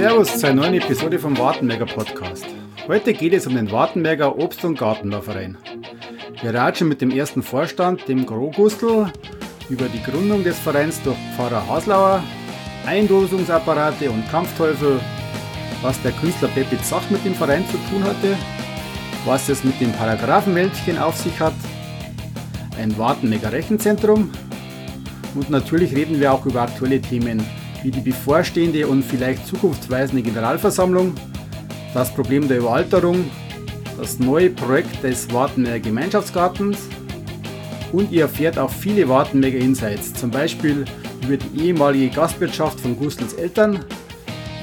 Servus zu einer neuen Episode vom Wartenberger Podcast. Heute geht es um den Wartenberger Obst- und Gartenbauverein. Wir ratschen mit dem ersten Vorstand, dem Grogustel, über die Gründung des Vereins durch Pfarrer Haslauer, Eindosungsapparate und Kampfteufel, was der Künstler Peppi Zach mit dem Verein zu tun hatte, was es mit dem Paragraphenwäldchen auf sich hat, ein Wartenberger Rechenzentrum und natürlich reden wir auch über aktuelle Themen wie die bevorstehende und vielleicht zukunftsweisende Generalversammlung, das Problem der Überalterung, das neue Projekt des Wartenberger Gemeinschaftsgartens und ihr erfährt auch viele Wartenberger Insights, zum Beispiel über die ehemalige Gastwirtschaft von Gustels Eltern,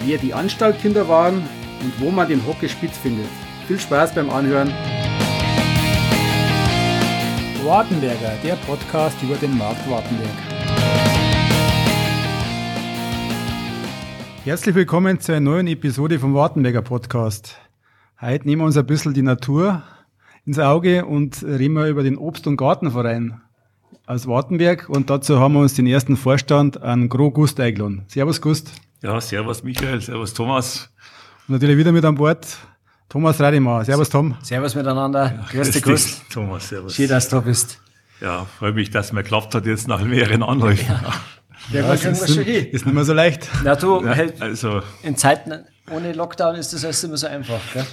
wer die Anstaltkinder waren und wo man den Hockeyspitz findet. Viel Spaß beim Anhören. Wartenberger, der Podcast über den Markt Wartenberg. Herzlich willkommen zu einer neuen Episode vom Wartenberger Podcast. Heute nehmen wir uns ein bisschen die Natur ins Auge und reden wir über den Obst- und Gartenverein aus Wartenberg und dazu haben wir uns den ersten Vorstand an Gro Gust eingeladen. Servus Gust. Ja, servus Michael, servus Thomas. Und natürlich wieder mit an Bord Thomas Radimauer. Servus Tom. Servus miteinander. Ja, grüß dich, Gust. Thomas, servus. Schön, dass du da bist. Ja, freue mich, dass es mir geklappt hat jetzt nach mehreren Anläufen. Ja. Ja, ja, das ist, schon hin. ist nicht mehr so leicht. Na du, ja, also in Zeiten ohne Lockdown ist das alles immer so einfach. Gell?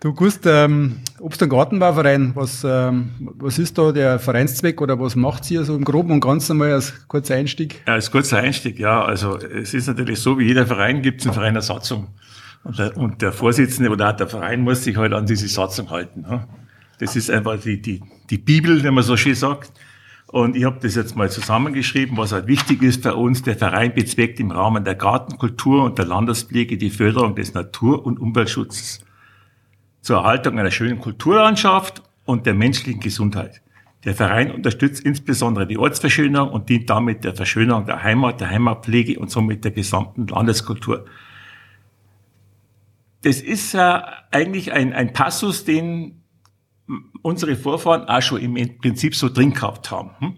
Du Gust, ähm, Obst- und Gartenbauverein, was, ähm, was ist da der Vereinszweck oder was macht ihr so im Groben und Ganzen mal als kurzer Einstieg? Ja, als kurzer Einstieg, ja. Also es ist natürlich so, wie jeder Verein gibt es einen Verein eine Satzung. Und der, und der Vorsitzende oder auch der Verein muss sich halt an diese Satzung halten. Ne? Das ist einfach die, die, die Bibel, wenn man so schön sagt. Und ich habe das jetzt mal zusammengeschrieben, was halt wichtig ist für uns. Der Verein bezweckt im Rahmen der Gartenkultur und der Landespflege die Förderung des Natur- und Umweltschutzes zur Erhaltung einer schönen Kulturlandschaft und der menschlichen Gesundheit. Der Verein unterstützt insbesondere die Ortsverschönerung und dient damit der Verschönerung der Heimat, der Heimatpflege und somit der gesamten Landeskultur. Das ist ja eigentlich ein, ein Passus, den unsere Vorfahren auch schon im Prinzip so drin gehabt haben. Hm?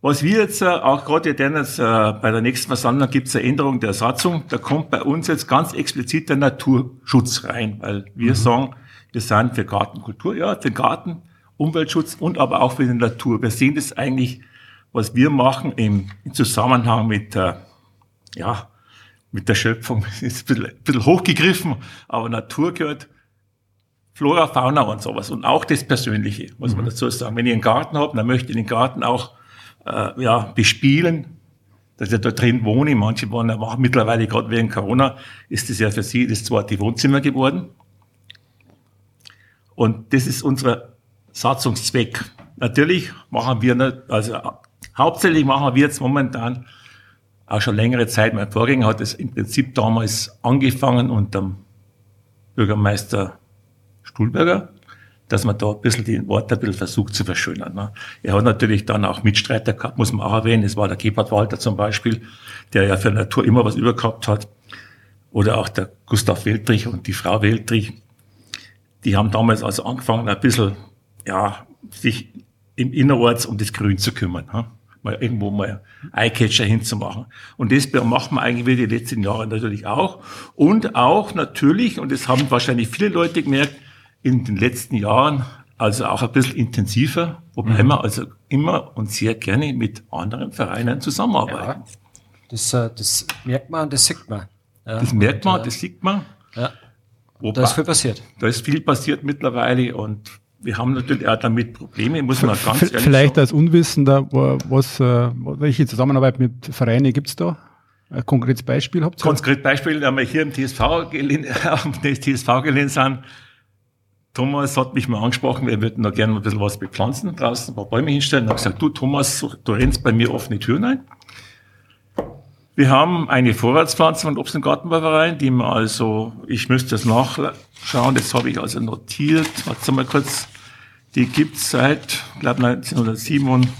Was wir jetzt äh, auch gerade jetzt äh, bei der nächsten Versammlung gibt es eine Änderung der Satzung. Da kommt bei uns jetzt ganz explizit der Naturschutz rein, weil wir mhm. sagen, wir sind für Gartenkultur, ja, für Garten, Umweltschutz und aber auch für die Natur. Wir sehen das eigentlich, was wir machen im, im Zusammenhang mit, äh, ja, mit der Schöpfung. ist ein bisschen, ein bisschen hochgegriffen, aber Natur gehört Flora, Fauna und sowas. Und auch das Persönliche, muss mhm. man dazu sagen. Wenn ich einen Garten habe, dann möchte ich den Garten auch äh, ja, bespielen, dass ich da drin wohne. Manche waren ja auch mittlerweile, gerade wegen Corona, ist das ja für sie das zweite Wohnzimmer geworden. Und das ist unser Satzungszweck. Natürlich machen wir nicht, also hauptsächlich machen wir jetzt momentan auch schon längere Zeit. Mein Vorgänger hat es im Prinzip damals angefangen unter Bürgermeister Stuhlberger, dass man da ein bisschen die Worte ein bisschen versucht zu verschönern. Ne? Er hat natürlich dann auch Mitstreiter gehabt, muss man auch erwähnen. Es war der Gebhard Walter zum Beispiel, der ja für Natur immer was übergehabt hat. Oder auch der Gustav Weltrich und die Frau Weltrich. Die haben damals also angefangen, ein bisschen, ja, sich im Innerorts um das Grün zu kümmern. Ne? mal irgendwo mal Eyecatcher hinzumachen. Und das machen wir eigentlich wie die letzten Jahre natürlich auch. Und auch natürlich, und das haben wahrscheinlich viele Leute gemerkt, in den letzten Jahren also auch ein bisschen intensiver, wobei mhm. wir also immer und sehr gerne mit anderen Vereinen zusammenarbeiten. Ja, das, äh, das merkt man und das sieht man. Ja, das merkt man, und, das sieht man. Ja. Wobei, da ist viel passiert. Da ist viel passiert mittlerweile und wir haben natürlich auch damit Probleme, muss man ganz ehrlich Vielleicht sagen. als Unwissender, was, äh, welche Zusammenarbeit mit Vereinen gibt es da? Ein konkretes Beispiel habt ihr? Konkret Beispiel, wenn wir hier im TSV gelehnt, auf dem TSV gelehnt sind, Thomas hat mich mal angesprochen, wir würden da gerne ein bisschen was bepflanzen, draußen ein paar Bäume hinstellen. Ich habe gesagt, du Thomas, du rennst bei mir offene Türen ein. Wir haben eine Vorratspflanze von Obst- und Gartenbauverein, die wir also, ich müsste das nachschauen, das habe ich also notiert. Warte mal kurz. Die gibt's seit, ich glaube 1997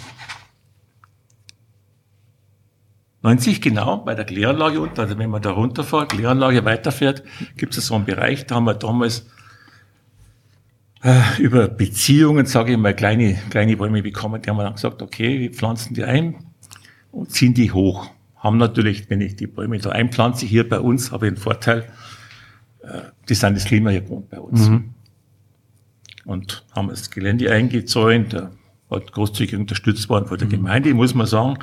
genau, bei der Kläranlage unten. Also wenn man da runterfährt, Kläranlage weiterfährt, gibt es so einen Bereich, da haben wir damals äh, über Beziehungen, sage ich mal, kleine, kleine Bäume bekommen. Die haben wir dann gesagt, okay, wir pflanzen die ein und ziehen die hoch. haben natürlich, wenn ich die Bäume da einpflanze, hier bei uns, habe ich einen Vorteil, äh, die sind das Klima hier gewohnt bei uns. Mhm. Und haben das Gelände eingezäunt, hat großzügig unterstützt worden von der mhm. Gemeinde, muss man sagen.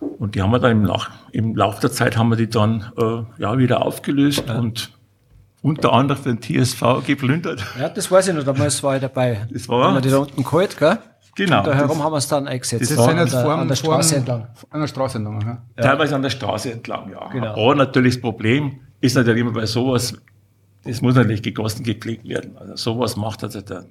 Und die haben wir dann im, Nach im Laufe der Zeit haben wir die dann äh, ja wieder aufgelöst ja. und unter anderem für den TSV geplündert. Ja, das weiß ich noch, damals war ich dabei. Das war. Haben wir die da unten geholt, gell? Genau. Und da herum haben wir es dann eingesetzt. Das, sind jetzt an, der, an der Straße entlang. An der Straße entlang, ja. Teilweise an der Straße entlang, ja. Genau. Aber natürlich das Problem ist natürlich immer bei sowas, das muss natürlich gegossen, gepflegt werden. Also sowas macht also der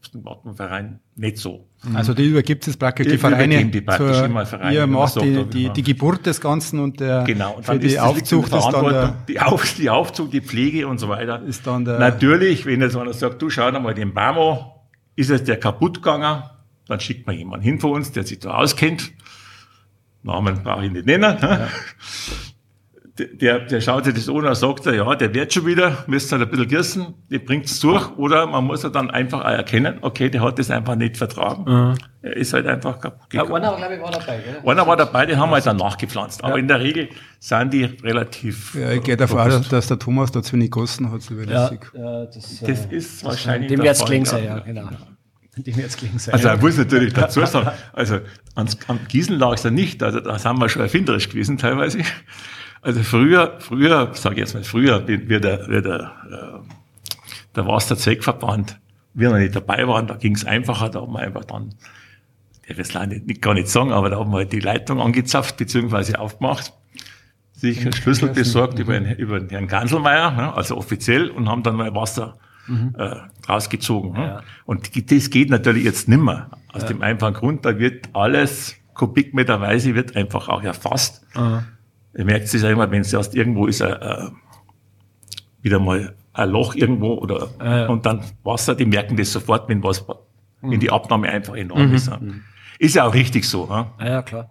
Obstgartenverein nicht so. Mhm. Also die übergibt es praktisch die, die Vereine. Die praktisch zur, immer Vereine, ihr macht sagt, die, die, die, Geburt des Ganzen und der genau. und für die Aufzucht ist dann der, die, Auf, die Aufzucht, die Pflege und so weiter. Ist dann der Natürlich, wenn jetzt einer sagt, du schau mal den Baum an, ist es der kaputt gegangen, dann schickt man jemanden hin von uns, der sich da auskennt. Namen brauche ich nicht nennen. Ja. Der, der schaut sich das an und sagt, ja, der wird schon wieder, müsst halt ein bisschen gießen, der bringt es durch. Oder man muss halt dann einfach auch erkennen, okay, der hat das einfach nicht vertragen. Mhm. Er ist halt einfach kaputt gegangen. Ja, einer, glaube ich, war dabei, gell? Einer war dabei, den haben wir halt dann nachgepflanzt. Aber ja. in der Regel sind die relativ... Ja, ich gehe davon aus, dass der Thomas da zu wenig gegossen hat, so wie das ja, das, das ist wahrscheinlich Dem wird es gelingen sein, ja, genau. Die jetzt klingen sein. Also, ich muss natürlich dazu sagen, also, ans, am Gießen lag es ja nicht, also, da sind wir schon erfinderisch gewesen, teilweise. Also, früher, früher, sage ich jetzt mal, früher, wie, der, wie der, äh, der Wasserzweckverband, wir noch nicht dabei waren, da ging es einfacher, da haben wir einfach dann, ich will es nicht, nicht, gar nicht sagen, aber da haben wir halt die Leitung angezapft, beziehungsweise aufgemacht sich einen Schlüssel besorgt über, den, über den Herrn Ganselmeier, ne, also offiziell, und haben dann mal Wasser mhm. äh, rausgezogen. Ne? Ja. Und das geht natürlich jetzt nimmer. Aus ja. dem einfachen Grund, da wird alles kubikmeterweise wird einfach auch erfasst. Mhm. Ihr merkt es ja immer, wenn es erst irgendwo ist, äh, äh, wieder mal ein Loch irgendwo oder ja. und dann Wasser, die merken das sofort, wenn was, mhm. wenn die Abnahme einfach enorm mhm. ist. Mhm. Ist ja auch richtig so. Ja? ja, klar.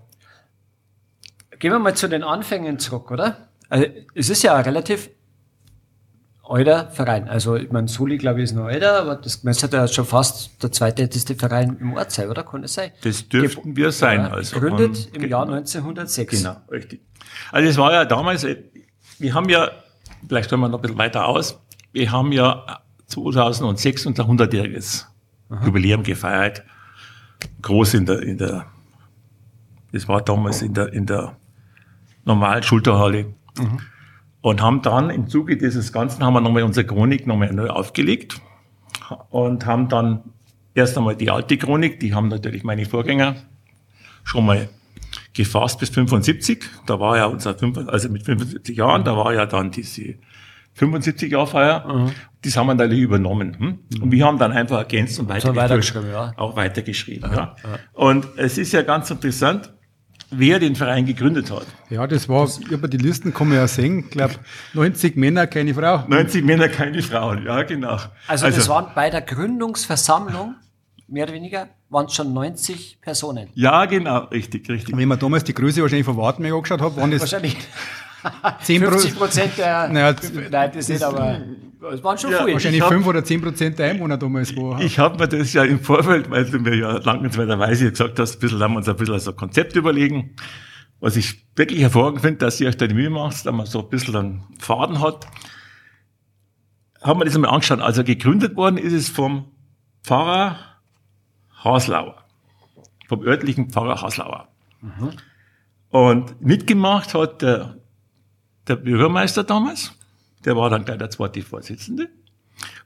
Gehen wir mal zu den Anfängen zurück, oder? Also, es ist ja relativ alter Verein. Also, ich meine, Soli, glaube ich, ist noch älter, aber das müsste ja schon fast der zweitälteste Verein im Ort sein, oder? Kann das sein? Das dürften wir sein. Ja, also gegründet im Jahr 1906. Genau, richtig. Also, es war ja damals, wir haben ja, vielleicht hören wir noch ein bisschen weiter aus, wir haben ja 2006 unser 100-jähriges Jubiläum gefeiert. Groß in der, in der, das war damals in der, in der normalen Schulterhalle. Mhm und haben dann im Zuge dieses Ganzen haben wir nochmal unsere Chronik nochmal neu aufgelegt und haben dann erst einmal die alte Chronik, die haben natürlich meine Vorgänger schon mal gefasst bis 75. Da war ja unser, also mit 75 Jahren, da war ja dann diese 75 Jahr Feier. Mhm. Das haben wir natürlich übernommen. Hm? Und wir haben dann einfach ergänzt und weitergeschrieben, ja. auch weitergeschrieben. Ja. ja. Und es ist ja ganz interessant, wer den Verein gegründet hat. Ja, das war, über die Listen kann man ja sehen, ich glaube 90 Männer, keine Frau. 90 Männer, keine Frauen, ja genau. Also, also das waren bei der Gründungsversammlung, mehr oder weniger, waren es schon 90 Personen. Ja, genau, richtig, richtig. Wenn man damals die Größe wahrscheinlich von Wartenberg angeschaut hat, waren das... Wahrscheinlich 50 Prozent der... Naja, nein, das ist aber... Es waren schon ja, viel. Wahrscheinlich fünf oder zehn Prozent der Einwohner damals war. Ich habe mir das ja im Vorfeld, weil du mir ja dankenswerterweise gesagt hast, ein bisschen haben wir uns ein bisschen so ein Konzept überlegen. Was ich wirklich hervorragend finde, dass ihr euch da die Mühe macht, dass man so ein bisschen einen Faden hat. Haben wir das einmal angeschaut. Also gegründet worden ist es vom Pfarrer Haslauer. Vom örtlichen Pfarrer Haslauer. Mhm. Und mitgemacht hat der, der Bürgermeister damals der war dann gleich der zweite Vorsitzende.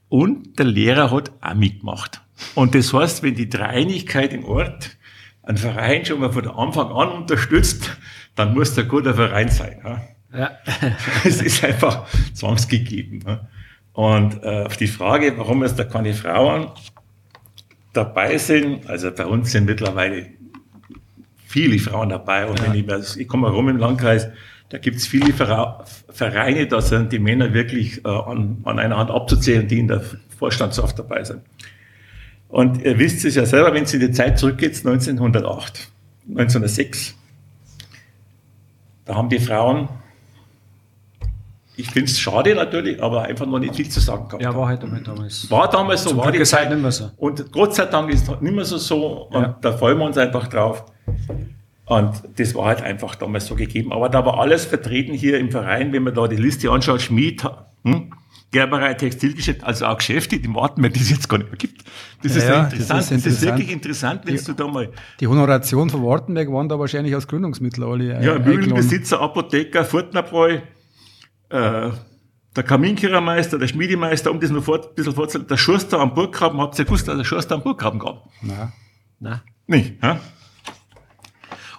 Und der Lehrer hat auch mitgemacht. Und das heißt, wenn die Dreinigkeit im Ort einen Verein schon mal von Anfang an unterstützt, dann muss der guter Verein sein. Ja. ja. es ist einfach zwangsgegeben. Und äh, auf die Frage, warum jetzt da keine Frauen dabei sind, also bei uns sind mittlerweile viele Frauen dabei. Und ja. wenn ich, ich komme rum im Landkreis, da gibt es viele Vereine, da sind die Männer wirklich äh, an, an einer Hand abzuzählen, die in der Vorstandschaft dabei sind. Und ihr wisst es ja selber, wenn es in die Zeit zurückgeht, 1908, 1906, da haben die Frauen, ich finde es schade natürlich, aber einfach noch nicht viel zu sagen gehabt. Ja, war halt damals. War damals so, war die Zeit nicht mehr so. Und Gott sei Dank ist es nicht mehr so so und ja. da freuen wir uns einfach drauf. Und das war halt einfach damals so gegeben. Aber da war alles vertreten hier im Verein, wenn man da die Liste anschaut, Schmied, hm, Gerberei, Textilgeschäft, also auch Geschäfte, die Wartenberg, die es jetzt gar nicht mehr gibt. Das ist, Ja, interessant. das ist Das ist, interessant. wirklich interessant, wenn du da mal Die Honoration von Wartenberg waren da wahrscheinlich aus Gründungsmittel alle. äh, Ja. Mühlenbesitzer, Apotheker, Furtnerbräu, äh, der Kaminkehrermeister, der Schmiedemeister, um das noch fort, ein bisschen vorzustellen, der Schuster am Burggraben, habt ihr gewusst, dass der Schuster am Burggraben gab? Nein. Na, Nicht, ja?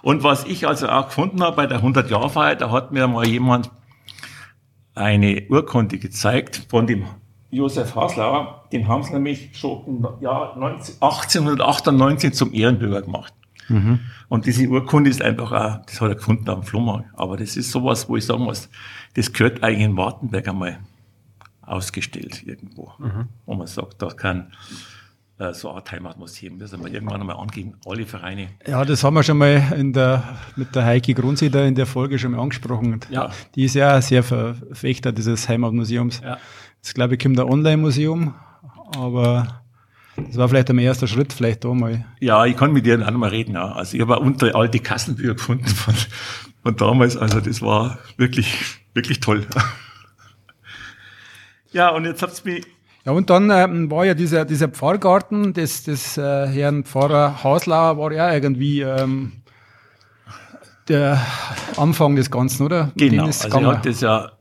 Und was ich also auch gefunden habe bei der 100-Jahr-Feier, da hat mir mal jemand eine Urkunde gezeigt von dem Josef Haslauer, den haben sie nämlich schon im Jahr 19, 1898 zum Ehrenbürger gemacht. Und diese Urkunde ist einfach auch, das hat er gefunden am Flummer. Aber das ist sowas, wo ich sagen muss, das gehört eigentlich in Wartenberg einmal ausgestellt irgendwo. Wo man sagt, da kann so eine Art Heimatmuseum, das wir irgendwann einmal angehen, alle Vereine. Ja, das haben wir schon mal in der, mit der Heike Grundsieder in der Folge schon mal angesprochen. Ja. Die ist ja sehr Verfechter dieses Heimatmuseums. Ja. Jetzt glaube ich, kommt ein Online-Museum, aber das war vielleicht ein erster Schritt, vielleicht da mal. Ja, ich kann mit dir auch noch mal reden. Ja. Also ich habe unter alte Kassenbücher gefunden von, von damals. Also das war wirklich, wirklich toll. Ja, und jetzt habt's mich Ja, und dann ähm, war ja dieser, dieser Pfarrgarten des, des äh, Herrn Pfarrer Haslauer, war ja irgendwie ähm, der Anfang des Ganzen, oder? Genau, also er hat das ja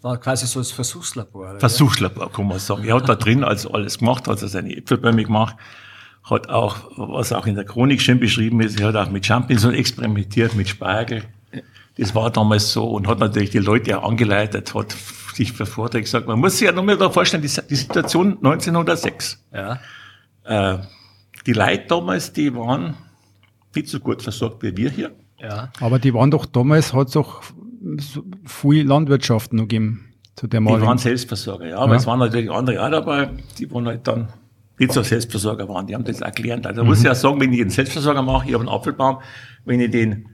das war quasi so das Versuchslabor. oder? Versuchslabor, kann man sagen. Er hat da drin also alles gemacht, hat er seine Äpfelbäume gemacht, hat auch, was auch in der Chronik schön beschrieben ist, er hat auch mit Champignons experimentiert, mit Spargel. Das war damals so und hat natürlich die Leute auch angeleitet, hat sich für Vorträge gesagt. Man muss sich ja nur mal da vorstellen, die, die Situation 1906. Ja. Äh, die Leute damals, die waren nicht so gut versorgt wie wir hier. Ja. Aber die waren doch damals, hat es doch so viel Landwirtschaft noch gegeben zu der Die waren Selbstversorger, ja. Aber Ja. es waren natürlich andere auch dabei, die waren halt dann nicht so Selbstversorger waren. Die haben das auch gelernt. Also muss ich ja sagen, wenn ich einen Selbstversorger mache, ich habe einen Apfelbaum, wenn ich den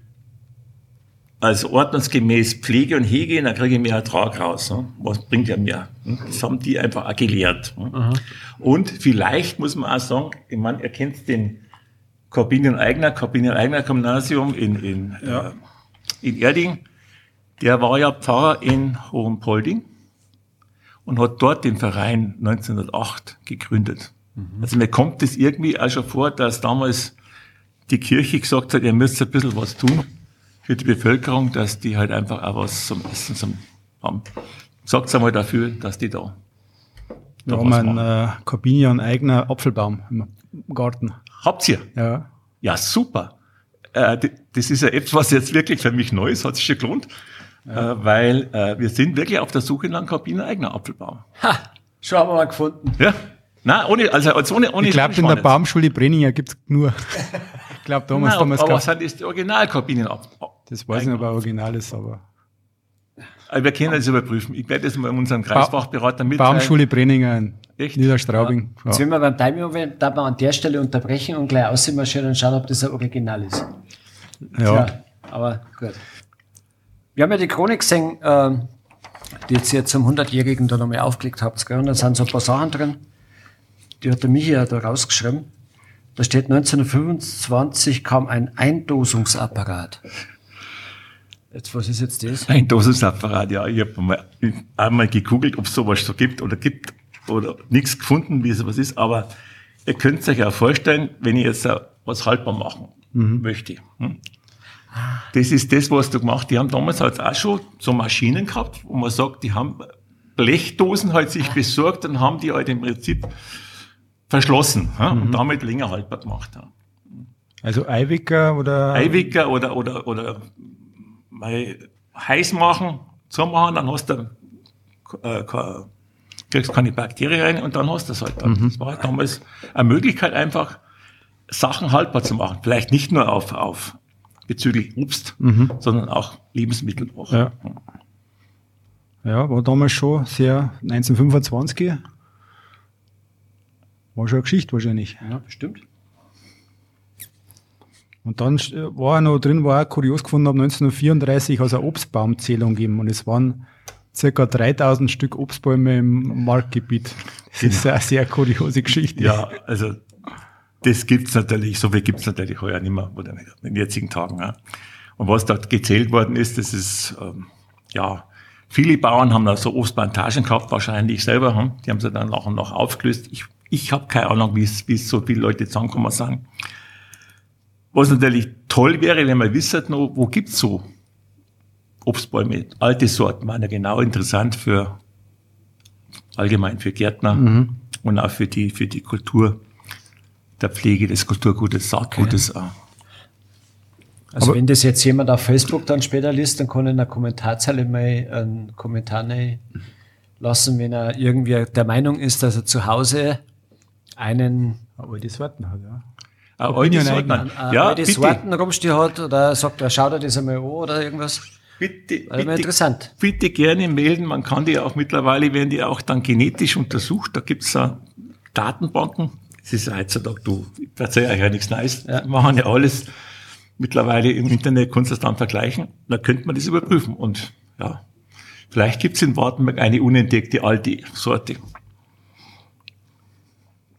als ordnungsgemäß pflege und hege, dann kriege ich mehr Ertrag raus. Ne? Was bringt ja mehr? ne? Das haben die einfach auch gelernt. Ne? Und vielleicht muss man auch sagen, ich meine, ihr kennt den Corbinian Eigner, Corbinian Eigner Gymnasium in, in, äh, in Erding. Der war ja Pfarrer in Hohenpolding und hat dort den Verein 1908 gegründet. Also mir kommt es irgendwie auch schon vor, dass damals die Kirche gesagt hat, ihr müsst ein bisschen was tun für die Bevölkerung, dass die halt einfach auch was zum Essen zum haben. Sagt einmal dafür, dass die da, Wir da haben was einen machen. äh, Corbinian eigener Apfelbaum im Garten. Habt ihr? Ja. Ja, super. Äh, das ist ja etwas, was jetzt wirklich für mich neu ist, hat sich schon gelohnt, äh, weil äh, wir sind wirklich auf der Suche nach einem Kabiner eigener Apfelbaum. Ha, schon haben wir mal gefunden. Ja? Nein, ohne, also, also ohne, ohne Ich glaube, in der. Baumschule Brenninger gibt's nur. ich glaube, damals, Nein, damals aber was sind das die Originalkabinen ab? Das weiß ich nicht, ob er original ist, aber. Wir können das überprüfen. Ich werde das mal unserem Kreisfachberater mitteilen. Baumschule Brenninger in Echt? Niederstraubing. Ja. Jetzt, wenn wir beim Timing sind, darf man an der Stelle unterbrechen und gleich ausmarschieren und schauen, ob das ein Original ist. Ja. aber gut. Wir haben ja die Chronik gesehen, ähm, die jetzt hier zum 100-Jährigen da nochmal aufgelegt habt. Gell? Und da sind so ein paar Sachen drin, die hat der Michi ja da rausgeschrieben. Da steht 1925 kam ein Eindosungsapparat. Jetzt, was ist jetzt das? Ein Dosisapparat, ja. Ich habe mal, ich hab mal gegoogelt, ob es sowas schon gibt oder gibt oder nichts gefunden, wie sowas ist. Aber ihr könnt euch ja vorstellen, wenn ich jetzt was haltbar machen möchte. Hm? Das ist das, was du gemacht Die haben damals halt auch schon so Maschinen gehabt, wo man sagt, die haben Blechdosen halt sich besorgt und haben die halt im Prinzip verschlossen ja, und damit länger haltbar gemacht. Ja. Also Eiwicker oder. Eiwicker oder, oder, oder mal heiß machen, zumachen, dann hast du, äh, ke- kriegst keine Bakterien rein und dann hast du es halt dann. Das war halt damals eine Möglichkeit, einfach Sachen haltbar zu machen. Vielleicht nicht nur auf, auf bezüglich Obst, sondern auch Lebensmittel. Auch. Ja. Ja, war damals schon sehr 1925. War schon eine Geschichte wahrscheinlich. Ja, bestimmt. Und dann äh, war noch drin, war auch kurios gefunden, ab 1934 hat es eine Obstbaumzählung gegeben und es waren circa 3000 Stück Obstbäume im Marktgebiet. Das ist eine sehr kuriose Geschichte. Ja, also Das gibt's natürlich, so viel gibt's natürlich heuer nicht mehr, oder in den jetzigen Tagen. Ja. Und was dort gezählt worden ist, das ist, ähm, ja, viele Bauern haben da so Obstplantagen gehabt, wahrscheinlich selber, hm? die haben sie dann nach und nach aufgelöst. Ich, ich habe keine Ahnung, wie es, wie es so viele Leute zusammenkommen sagen. Was natürlich toll wäre, wenn man wissert, noch, wo gibt's so Obstbäume, alte Sorten, waren ja genau interessant für allgemein für Gärtner mhm. und auch für die, für die Kultur der Pflege des Kulturgutes, Saatgutes. Okay. Also Aber wenn das jetzt jemand auf Facebook dann später liest, dann kann er in der Kommentarzeile mal einen Kommentar lassen, wenn er irgendwie der Meinung ist, dass er zu Hause einen aber die Sorten hat, ja. Aber die Sorten, ja, die Sorten rumstehen hat oder sagt, er schaut er das einmal an oder irgendwas. Bitte, bitte, interessant. bitte gerne melden. Man kann die auch mittlerweile, werden die auch dann genetisch untersucht. Da gibt's es Datenbanken. Es ist heutzutage, du, ich erzähle euch ja nichts Neues. Ja. Wir machen ja alles mittlerweile im Internet, kannst du das dann vergleichen. Da könnte man das überprüfen. Und ja, vielleicht gibt's in Wartenberg eine unentdeckte alte Sorte.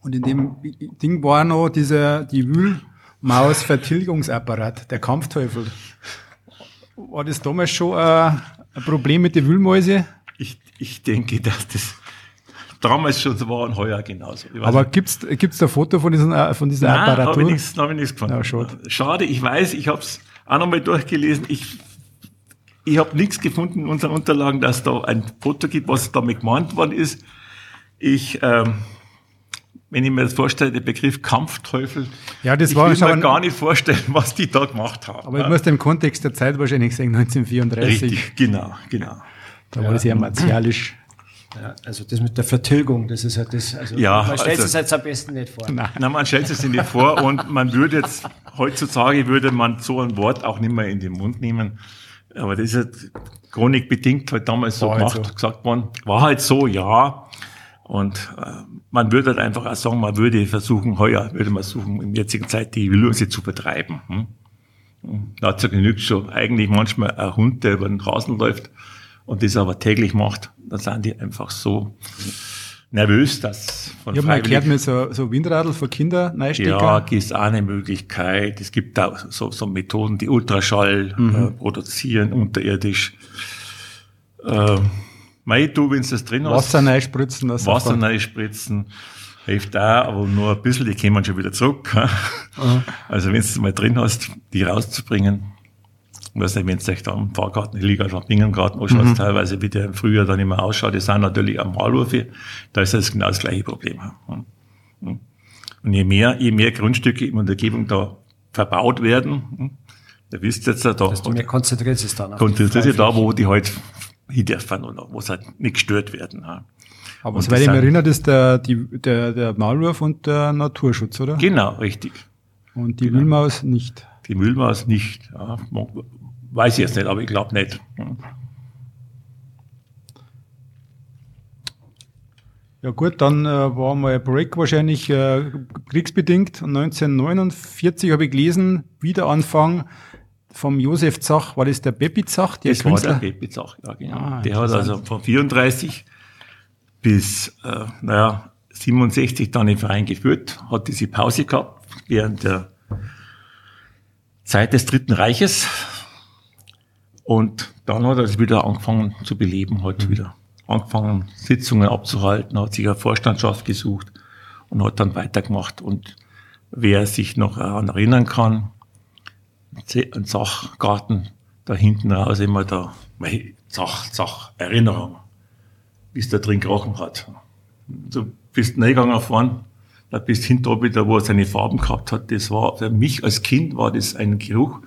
Und in dem Ding war noch dieser, die Wühlmaus-Vertilgungsapparat, der Kampfteufel. War das damals schon äh, ein Problem mit den Wühlmäuse? Ich, ich denke, dass das damals schon so war und heuer genauso. Aber gibt's gibt's da ein Foto von, diesen, äh, von dieser Nein, Apparatur? Habe ich nichts, hab ich nichts gefunden. Ja, schade. schade, ich weiß, ich habe es auch nochmal durchgelesen. Ich, ich habe nichts gefunden in unseren Unterlagen, dass da ein Foto gibt, was damit gemeint worden ist. Ich ähm, wenn ich mir das vorstelle, der Begriff Kampfteufel, ja, das ich war will mir gar nicht vorstellen, was die da gemacht haben. Aber ich muss den Kontext der Zeit wahrscheinlich sagen, 1934. Richtig, genau, genau. Da war das ja martialisch. Ja, also das mit der Vertilgung, das ist halt das, also ja, man stellt also, es jetzt am besten nicht vor. Nein. nein, man stellt es sich nicht vor und man würde jetzt, heutzutage würde man so ein Wort auch nicht mehr in den Mund nehmen. Aber das ist halt chronikbedingt halt damals so war gemacht, halt so. gesagt worden. War halt so, ja. Und äh, man würde halt einfach auch sagen, man würde versuchen, heuer würde man versuchen, in jetzigen Zeit die Lose zu vertreiben. Hm? Dazu genügt schon eigentlich manchmal ein Hund, der über den Rasen läuft und das aber täglich macht. Dann sind die einfach so nervös, dass von Ich habe mal erklärt, mit so, so Windradl für Kinder Neistecker. Ja, ist auch eine Möglichkeit. Es gibt auch so, so Methoden, die Ultraschall mhm. äh, produzieren, unterirdisch. Äh, Mei, du, wenn du das drin hast. Wasser reinspritzen. Wasser reinspritzen. Hilft auch, aber nur ein bisschen, die kommen schon wieder zurück. Mhm. Also wenn du es mal drin hast, die rauszubringen. Was wenn du euch da am Fahrgarten, ich liege also am Bingengarten anschaust, mhm. teilweise wie der im Frühjahr dann immer ausschaut, die sind natürlich am Mahlwurfe, da ist das genau das gleiche Problem. Und je mehr, je mehr Grundstücke in der Umgebung da verbaut werden, da wisst ihr jetzt da, Desto mehr konzentriert sich dann. Konzentriert sich da, wo die halt oder wo es halt nicht gestört werden. Ja. Aber soweit ich mich erinnere, das ist der, die, der, der Maulwurf und der Naturschutz, oder? Genau, richtig. Und die genau. Mühlmaus nicht. Die Mühlmaus nicht. Ja, weiß ich jetzt nicht, aber ich glaube nicht. Ja gut, dann äh, war mal ein Break wahrscheinlich äh, kriegsbedingt. 1949 habe ich gelesen, Wiederanfang vom Josef Zach, war das der Beppi Zach? Der das Künstler? war der Beppi Zach, ja genau. Ah, der hat also von 34 bis, äh, naja, 67 dann den Verein geführt, hat diese Pause gehabt während der Zeit des Dritten Reiches. Und dann hat er es wieder angefangen zu beleben, hat mhm. wieder angefangen, Sitzungen abzuhalten, hat sich eine Vorstandschaft gesucht und hat dann weitergemacht. Und wer sich noch daran erinnern kann, ein Sachgarten da hinten raus immer da, Sach, Sach, Erinnerung, wie es da drin gerochen hat. Du bist reingegangen vorn, da bist hinter wieder, wo er seine Farben gehabt hat. Das war, für mich als Kind war das ein Geruch,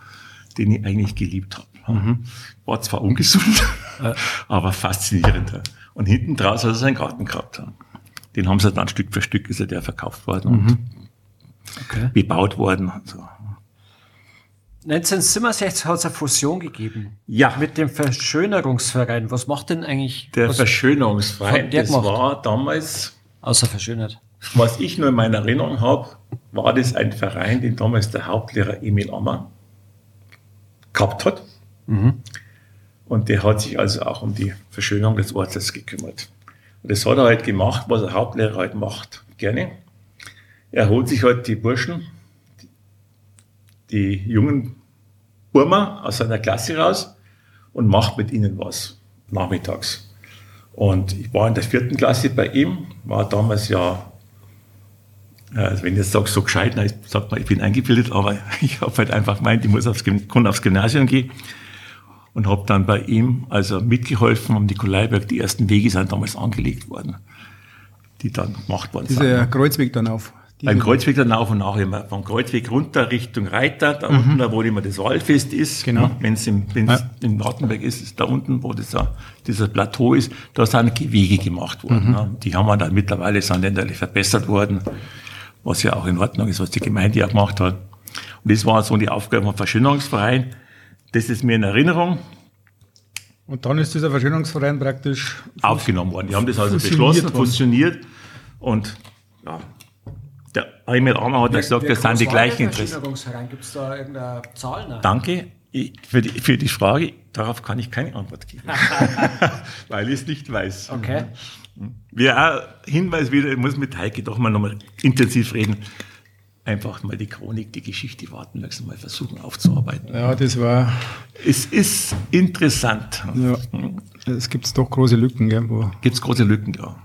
den ich eigentlich geliebt habe. Mhm. War zwar ungesund, aber faszinierend. Und hinten draußen hat er seinen Garten gehabt. Den haben sie dann Stück für Stück ist er der verkauft worden mhm. und okay. bebaut worden. Und so. 1967 hat es eine Fusion gegeben. Ja. Mit dem Verschönerungsverein. Was macht denn eigentlich? Der Verschönerungsverein, der das gemacht? war damals. Außer verschönert. Was ich nur in meiner Erinnerung habe, war das ein Verein, den damals der Hauptlehrer Emil Ammer gehabt hat. Mhm. Und der hat sich also auch um die Verschönerung des Ortes gekümmert. Und das hat er halt gemacht, was ein Hauptlehrer halt macht. Gerne. er holt sich halt die Burschen, die jungen Burma aus seiner Klasse raus und macht mit ihnen was nachmittags. Und ich war in der vierten Klasse bei ihm, war damals ja, also wenn ich jetzt sage, so gescheit, ich sag mal, ich bin eingebildet, aber ich habe halt einfach gemeint, ich muss aufs, kann aufs Gymnasium gehen und habe dann bei ihm also mitgeholfen am Nikolaiberg. Die ersten Wege sind damals angelegt worden, die dann gemacht worden Dieser sind. Kreuzweg dann auf. Beim Kreuzweg dann auf und nach immer vom Kreuzweg runter Richtung Reiter, da mhm. unten, da wo immer das Wallfest ist. Genau. Wenn es im, wenn's Wartenberg ist, ist da unten, wo das, dieser Plateau ist, da sind Wege gemacht worden. Mhm. Ne? Die haben wir dann mittlerweile sind länderlich verbessert worden, was ja auch in Ordnung ist, was die Gemeinde ja gemacht hat. Und das war so die Aufgabe vom Verschönerungsverein. Das ist mir in Erinnerung. Und dann ist dieser Verschönerungsverein praktisch aufgenommen worden. Die haben das also beschlossen, fusioniert und ja, Emil Armer hat ja gesagt, das sind die gleichen Interessen. Gibt es da irgendeine Zahl? Nein. Danke. Ich, für, die, für die Frage, darauf kann ich keine Antwort geben, weil ich es nicht weiß. Okay. Wer auch Hinweis wieder, ich muss mit Heike doch mal nochmal intensiv reden, einfach mal die Chronik, die Geschichte Wartenbergs mal versuchen aufzuarbeiten. Ja, das war... Es ist interessant. Ja, es gibt doch große Lücken. Gibt es große Lücken, ja.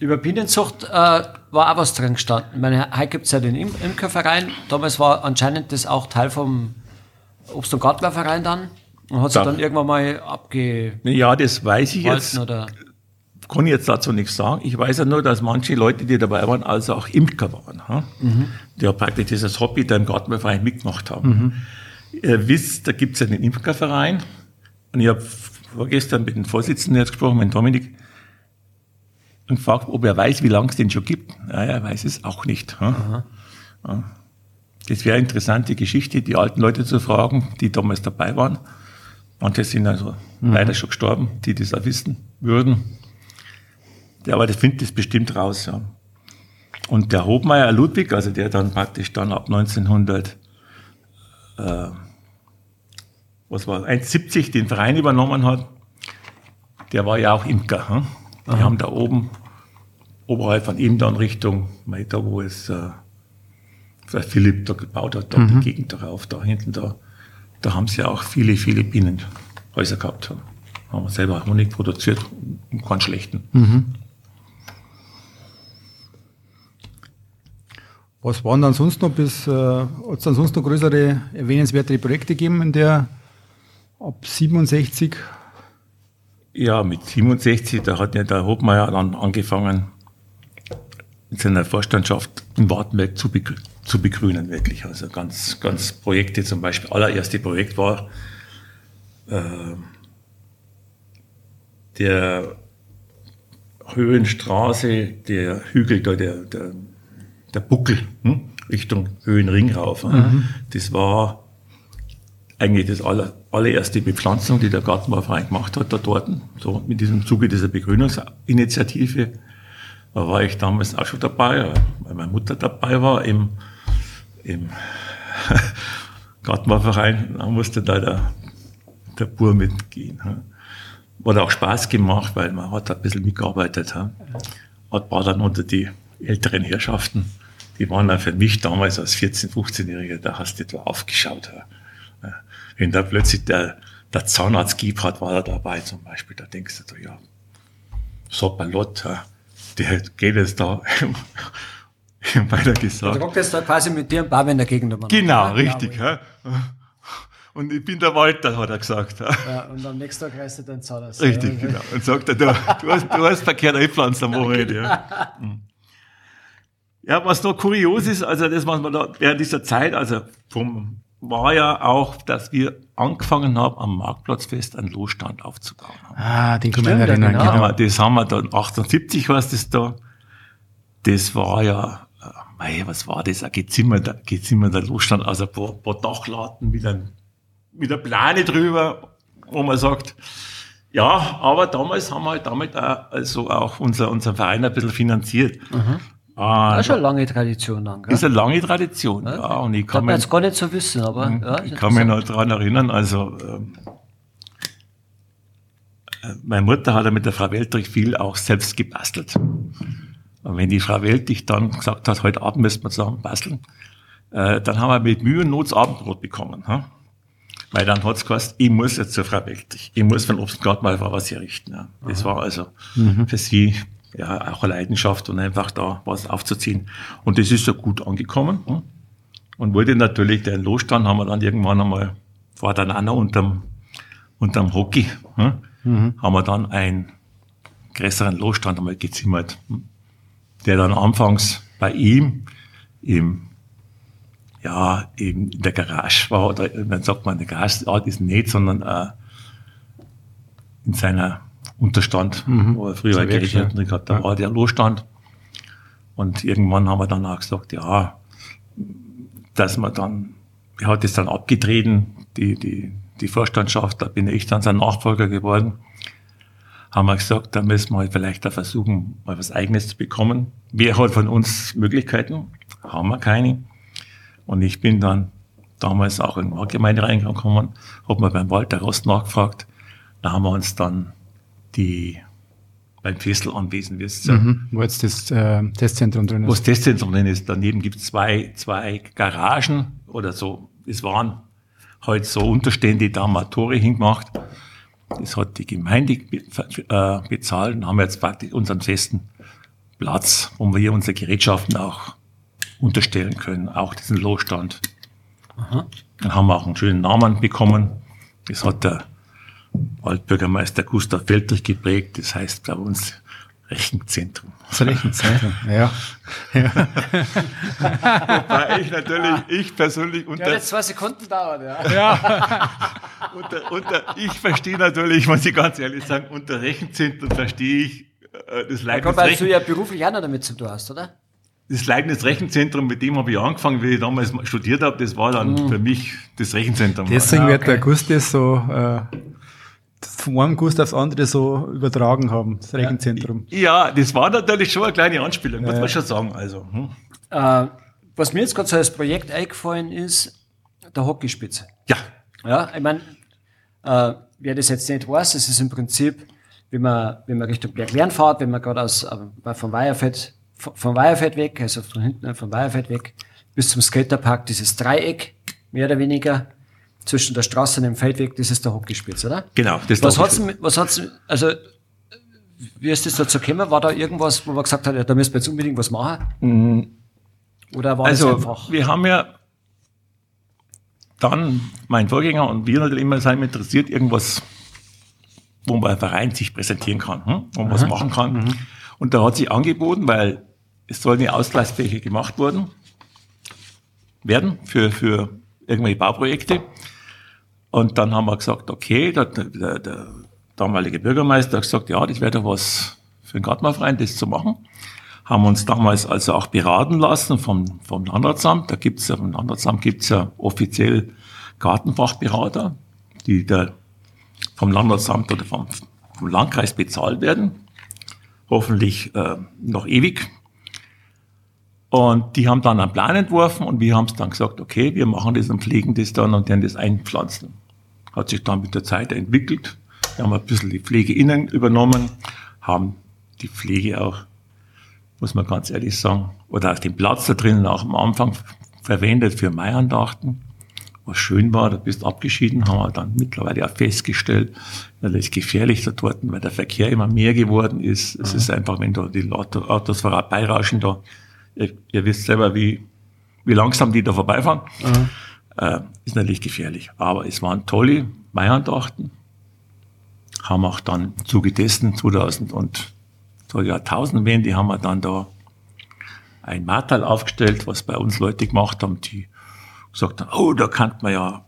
Über Bienenzucht äh, war auch was drin gestanden. Ich meine, heute gibt es ja den Im Imkerverein. Damals war anscheinend das auch Teil vom Obst- und Gartlerverein dann. Und hat sich dann irgendwann mal abge... Ja, das weiß ich jetzt. Oder? Kann ich jetzt dazu nichts sagen. Ich weiß ja nur, dass manche Leute, die dabei waren, also auch Imker waren. Ha? Mhm. Die ja praktisch dieses Hobby da im Gartenverein mitgemacht haben. Mhm. Ihr wisst, da gibt es ja den Imkerverein. Und ich habe vorgestern mit dem Vorsitzenden jetzt gesprochen, mit Dominik, und gefragt, ob er weiß, wie lange es den schon gibt. Ja, er weiß es auch nicht. Ja. Das wäre eine interessante Geschichte, die alten Leute zu fragen, die damals dabei waren. Manche sind also mhm. leider schon gestorben, die das auch wissen würden. Der, aber das findet das bestimmt raus. Ja. Und der Hobmeier Ludwig, also der dann praktisch dann ab 1900, äh, was war, 1,70 den Verein übernommen hat, der war ja auch Imker. Hm? Die Aha. haben da oben, oberhalb von ihm dann Richtung, da wo es äh, Philipp da gebaut hat, da mhm. die Gegend darauf, da hinten da, da haben sie auch viele, viele Bienenhäuser gehabt. Haben wir selber Honig produziert, keinen schlechten. Mhm. Was waren dann sonst noch bis, äh, hat es dann sonst noch größere, erwähnenswerte Projekte gegeben in der ab 67 ja, mit 67, da hat ja der Hobmeier dann angefangen, in seiner Vorstandschaft in Wartenberg zu, begrü zu begrünen, wirklich. Also ganz, ganz Projekte, zum Beispiel, allererste Projekt war äh, der Höhenstraße, der Hügel, da, der, der, der Buckel hm? Richtung Höhenring rauf. Mhm. Das war eigentlich das aller, allererste Bepflanzung, die der Gartenbauverein gemacht hat, da dort, so mit diesem Zuge dieser Begrünungsinitiative. Da war ich damals auch schon dabei, weil meine Mutter dabei war im, im Gartenbauverein. Da musste da der, der Bur mitgehen. Hat auch Spaß gemacht, weil man hat ein bisschen mitgearbeitet. Hat war dann unter die älteren Herrschaften. Die waren dann für mich damals als 14-, 15-Jähriger, da hast du da aufgeschaut wenn da plötzlich der, der Zahnarzt Gebhardt war da dabei zum Beispiel, da denkst du, ja, so Ballott, der geht jetzt da weiter gesagt. Du jetzt da quasi mit dir ein paar in der Gegend. Genau, ja, richtig. Ja. Und ich bin der Walter, hat er gesagt. Ja, und am nächsten Tag reist er dann Zahnarzt. Richtig, ja. genau. Und sagt er, du, du, hast, du hast verkehrt eingepflanzt am Wochenende. Ja. Mhm. ja, was noch kurios ist, also das, was man da während dieser Zeit, also vom war ja auch, dass wir angefangen haben, am Marktplatzfest einen Losstand aufzubauen. Ah, den kann man erinnern. Genau. genau. Das haben wir dann, 78 war es das da. Das war ja, äh, mei, was war das? Ein gezimmerter, gezimmerter Losstand, also ein paar, paar Dachlatten mit, einem, mit einer Plane drüber, wo man sagt, ja, aber damals haben wir halt damit auch, also auch unser, unser Verein ein bisschen finanziert. Mhm. Ah, das ist eine lange Tradition dann, gell? Ist eine lange Tradition, ja. ja und ich kann mich jetzt gar nicht so wissen, aber hm, ja, ich kann mich noch daran erinnern, also ähm, äh, meine Mutter hat ja mit der Frau Weltrich viel auch selbst gebastelt. Und wenn die Frau Weltig dann gesagt hat, heute Abend müssen wir zusammen basteln, äh, dann haben wir mit Mühe und Not das Abendbrot bekommen. Hm? Weil dann hat's geheißen, ich muss jetzt zur Frau Weltig. Ich muss von Obstgarten mal was herrichten. Ja. Das war also mhm. für sie ja auch eine Leidenschaft und einfach da was aufzuziehen. Und das ist so gut angekommen. Hm? Und wollte natürlich den Losstand haben wir dann irgendwann einmal, war dann noch unterm, unterm Hockey, hm? mhm. haben wir dann einen größeren Losstand einmal gezimmert, hm? der dann anfangs bei ihm im ja, eben in der Garage war, oder dann sagt man, in der Garage ist nicht, sondern äh, in seiner Unterstand, mhm. wo er früher geredet hat, da ja. war der Losstand. Und irgendwann haben wir dann auch gesagt, ja, dass man dann, er hat es dann abgetreten, die, die, die Vorstandschaft, da bin ich dann sein Nachfolger geworden, haben wir gesagt, da müssen wir halt vielleicht auch versuchen, mal was Eigenes zu bekommen. Wer hat von uns Möglichkeiten? Haben wir keine. Und ich bin dann damals auch in die Gemeinde reingekommen, habe mal beim Walter Rost nachgefragt. Da haben wir uns dann die beim Fessel anwesend wisst ihr. Mhm, wo jetzt das äh, Testzentrum drin ist. Wo das Testzentrum drin ist. Daneben gibt es zwei, zwei Garagen oder so. Es waren halt so Unterstände, da haben wir Tore hingemacht. Das hat die Gemeinde äh, bezahlt und haben jetzt praktisch unseren festen Platz, wo wir unsere Gerätschaften auch unterstellen können, auch diesen Losstand. Aha. Dann haben wir auch einen schönen Namen bekommen. Das hat der Altbürgermeister Gustav Feldrich geprägt. Das heißt bei uns Rechenzentrum. Das Rechenzentrum, ja. ja. Wobei ich natürlich, ich persönlich unter... Ja, jetzt zwei Sekunden dauert, ja. ja. unter, unter, ich verstehe natürlich, muss ich ganz ehrlich sagen, unter Rechenzentrum verstehe ich äh, das Leibniz... Ja, weil du ja beruflich auch noch damit zu tun hast, oder? das Leibniz Rechenzentrum, mit dem habe ich angefangen, wie ich damals studiert habe, das war dann mhm. für mich das Rechenzentrum. Deswegen ja, okay. wird der Gustus so äh, von einem Gust aufs andere so übertragen haben, das Rechenzentrum. Ja, das war natürlich schon eine kleine Anspielung, muss ja. man schon sagen. Also, hm. äh, was mir jetzt gerade so als Projekt eingefallen ist, der Hockeyspitze. Ja. Ja, ich meine, äh, wer das jetzt nicht weiß, es ist im Prinzip, wenn man, wenn man Richtung Berglern fährt, wenn man gerade aus, äh, vom Weierfeld vom Weierfeld weg, also von hinten vom Weierfeld weg, bis zum Skaterpark, dieses Dreieck, mehr oder weniger, zwischen der Straße und dem Feldweg, das ist der Hockeyspitz, oder? Genau, das ist was hat's, was hat's, also, wie ist das dazu gekommen? War da irgendwas, wo man gesagt hat, ja, da müssen wir jetzt unbedingt was machen? Mhm. Oder war also, das einfach? Wir haben ja dann, mein Vorgänger und wir natürlich immer sein interessiert, irgendwas, wo man ein Verein sich präsentieren kann, hm? wo man Aha. was machen kann. Mhm. Und da hat sich angeboten, weil es soll eine Ausgleichsfläche gemacht worden, werden für, für irgendwelche Bauprojekte. Und dann haben wir gesagt, okay, der, der, der damalige Bürgermeister hat gesagt, ja, das wäre doch was für den Gartenbauverein, das zu machen. Haben uns damals also auch beraten lassen vom, vom Landratsamt. Da gibt's ja, vom Landratsamt gibt's ja offiziell Gartenfachberater, die da vom Landratsamt oder vom, vom Landkreis bezahlt werden. Hoffentlich äh, noch ewig. Und die haben dann einen Plan entworfen und wir haben es dann gesagt, okay, wir machen das und pflegen das dann und dann das einpflanzen. Hat sich dann mit der Zeit entwickelt. Wir haben ein bisschen die Pflege innen übernommen, haben die Pflege auch, muss man ganz ehrlich sagen, oder auch den Platz da drinnen auch am Anfang verwendet für Maiandachten. Was schön war, da bist abgeschieden, haben wir dann mittlerweile auch festgestellt, weil es gefährlich da dort, weil der Verkehr immer mehr geworden ist. Es ist einfach, wenn da die Autos vorbeirauschen, da Ihr, ihr wisst selber, wie, wie langsam die da vorbeifahren. Mhm. Äh, ist natürlich gefährlich. Aber es waren tolle Maiandachten. Haben auch dann Zuge dessen 2000 und zur Jahrtausendwende haben wir dann da ein Martal aufgestellt, was bei uns Leute gemacht haben, die gesagt haben, oh, da kann man ja,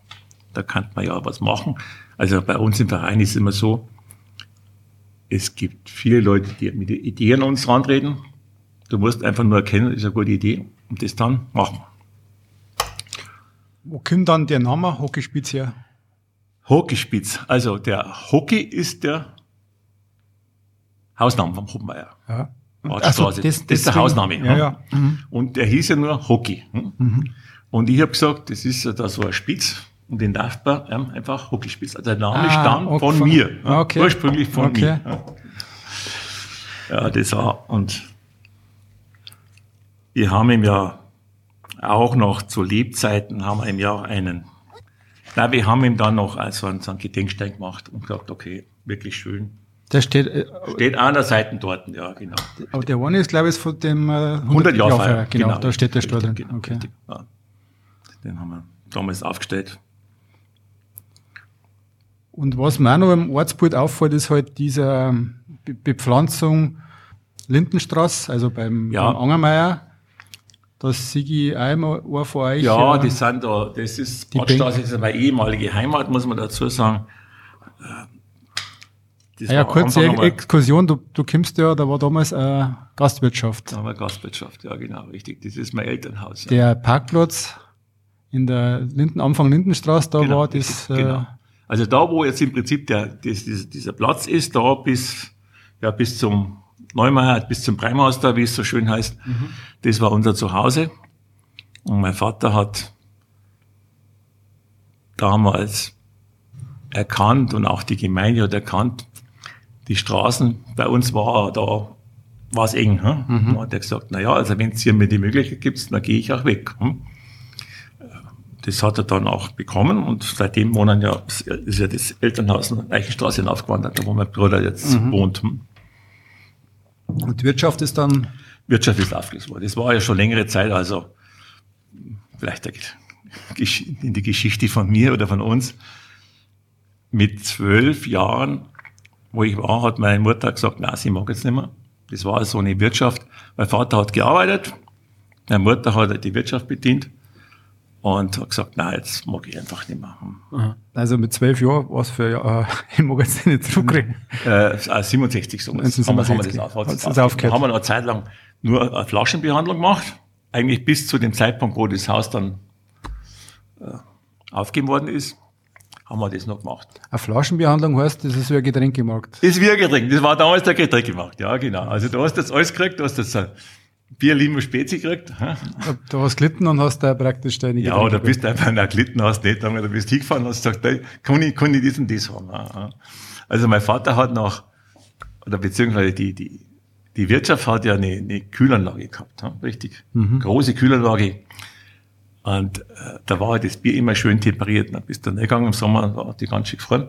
da kann man ja was machen. Also bei uns im Verein ist es immer so, es gibt viele Leute, die mit Ideen an uns rantreten. Du musst einfach nur erkennen, das ist eine gute Idee und das dann machen. Wo kommt dann der Name Hockeyspitz her? Hockeyspitz. Also der Hockey ist der Hausname vom Hoppenmeier. Ja. Also, das, das, das, ist der Hausname. Ja, ja. Mhm. Und der hieß ja nur Hockey. Hm? Mhm. Und ich habe gesagt, das ist ja da so ein Spitz und den darf man einfach Hockeyspitz. Also der Name ah, stammt okay. von mir. Okay. Ursprünglich von okay. mir. Ja. ja, das war, und wir haben ihm ja auch noch zu Lebzeiten haben wir ihm ja einen, na, wir haben ihm dann noch also einen, so einen Gedenkstein gemacht und gesagt, okay, wirklich schön. Der steht, äh, Steht an der Seite dort, ja, genau. aber der eine ist, glaube ich, von dem äh, 100 Jahre Feier. Genau, da steht der Stor drin. Genau, okay. ja. Den haben wir damals aufgestellt. Und was mir auch noch im Ortsbild auffällt, ist halt diese ähm, Be Bepflanzung Lindenstraße, also beim, Ja. beim Angermeier. Da sehe ich einmal ein von euch. Ja, die sind da, das ist, Die Pottstraße ist meine ehemalige Heimat, muss man dazu sagen. Äh, Das Ah ja, war kurze Exkursion, du, du kommst ja, da war damals äh, Gastwirtschaft. Da wir Gastwirtschaft, ja genau, richtig. Das ist mein Elternhaus. Ja. Der Parkplatz in der Linden, Anfang Lindenstraße, da Genau, war das, richtig, äh, genau. Also da, wo jetzt im Prinzip der, das, dieser, dieser Platz ist, da bis, ja, bis zum Neumeier, bis zum Breimaus da, wie es so schön heißt, das war unser Zuhause. Und mein Vater hat damals erkannt und auch die Gemeinde hat erkannt, die Straßen, bei uns war da, war es eng. Hm? Dann hat er gesagt, na ja, also wenn es hier mir die Möglichkeit gibt, dann gehe ich auch weg. Hm? Das hat er dann auch bekommen und seitdem wohnen ja, ist ja das Elternhaus in der Eichenstraße hinaufgewandert, da wo mein Bruder jetzt wohnt. Hm? Und Wirtschaft ist dann, Wirtschaft ist aufgelöst worden. Das war ja schon längere Zeit, also vielleicht in die Geschichte von mir oder von uns. Mit zwölf Jahren, wo ich war, hat meine Mutter gesagt, na, sie mag jetzt nicht mehr. Das war so eine Wirtschaft. Mein Vater hat gearbeitet, meine Mutter hat die Wirtschaft bedient und hat gesagt, na, jetzt mag ich einfach nicht mehr. Also mit zwölf Jahren, was für, äh, ich mag jetzt nicht zurückreden. Äh, äh, 67 so. Haben wir, haben wir 67. das auf, das auf, aufgehört? haben wir noch eine Zeit lang nur eine Flaschenbehandlung gemacht. Eigentlich bis zu dem Zeitpunkt, wo das Haus dann äh, aufgegeben worden ist, haben wir das noch gemacht. Eine Flaschenbehandlung heißt, das ist wie ein Getränkemarkt. Das ist wie ein Getränk. Das war damals der Getränkemarkt. Ja, genau. Also du hast jetzt alles gekriegt. Du hast jetzt Bier, Limo, Spezi gekriegt. hä? Du hast gelitten und hast da praktisch deine Ja, oder bist einfach in der Glitten, hast nicht, oder bist hingefahren und hast gesagt, hey, kann ich, kann ich das und das haben. Also mein Vater hat noch, oder beziehungsweise die, die, die Wirtschaft hat ja eine, eine Kühlanlage gehabt, ja, richtig. Große Kühlanlage. Und äh, da war halt das Bier immer schön temperiert. Dann bist du gegangen im Sommer, war die ganz schön gefroren.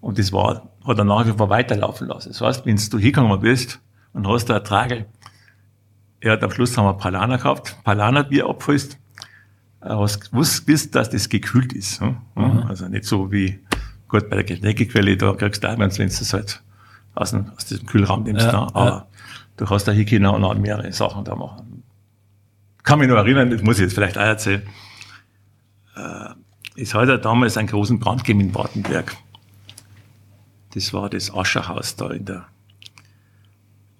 Und das war, hat er nach wie vor weiterlaufen lassen. Das heißt, wenn du hingegangen bist und hast da eine Tragel, er hat am Schluss haben wir Palana gehabt, Palana Bier äh, hast gewusst, dass das gekühlt ist. hm? Ja, Also nicht so wie, gut, bei der Getränkequelle, da kriegst du auch, wenn du es halt aus, dem, aus diesem Kühlraum nimmst, Ja, da. ja. aber du hast da hier können und auch mehrere Sachen da machen. Kann mich noch erinnern, das muss ich jetzt vielleicht auch erzählen. Äh, es hat ja damals einen großen Brand gegeben in Wartenberg. Das war das Ascherhaus da in der,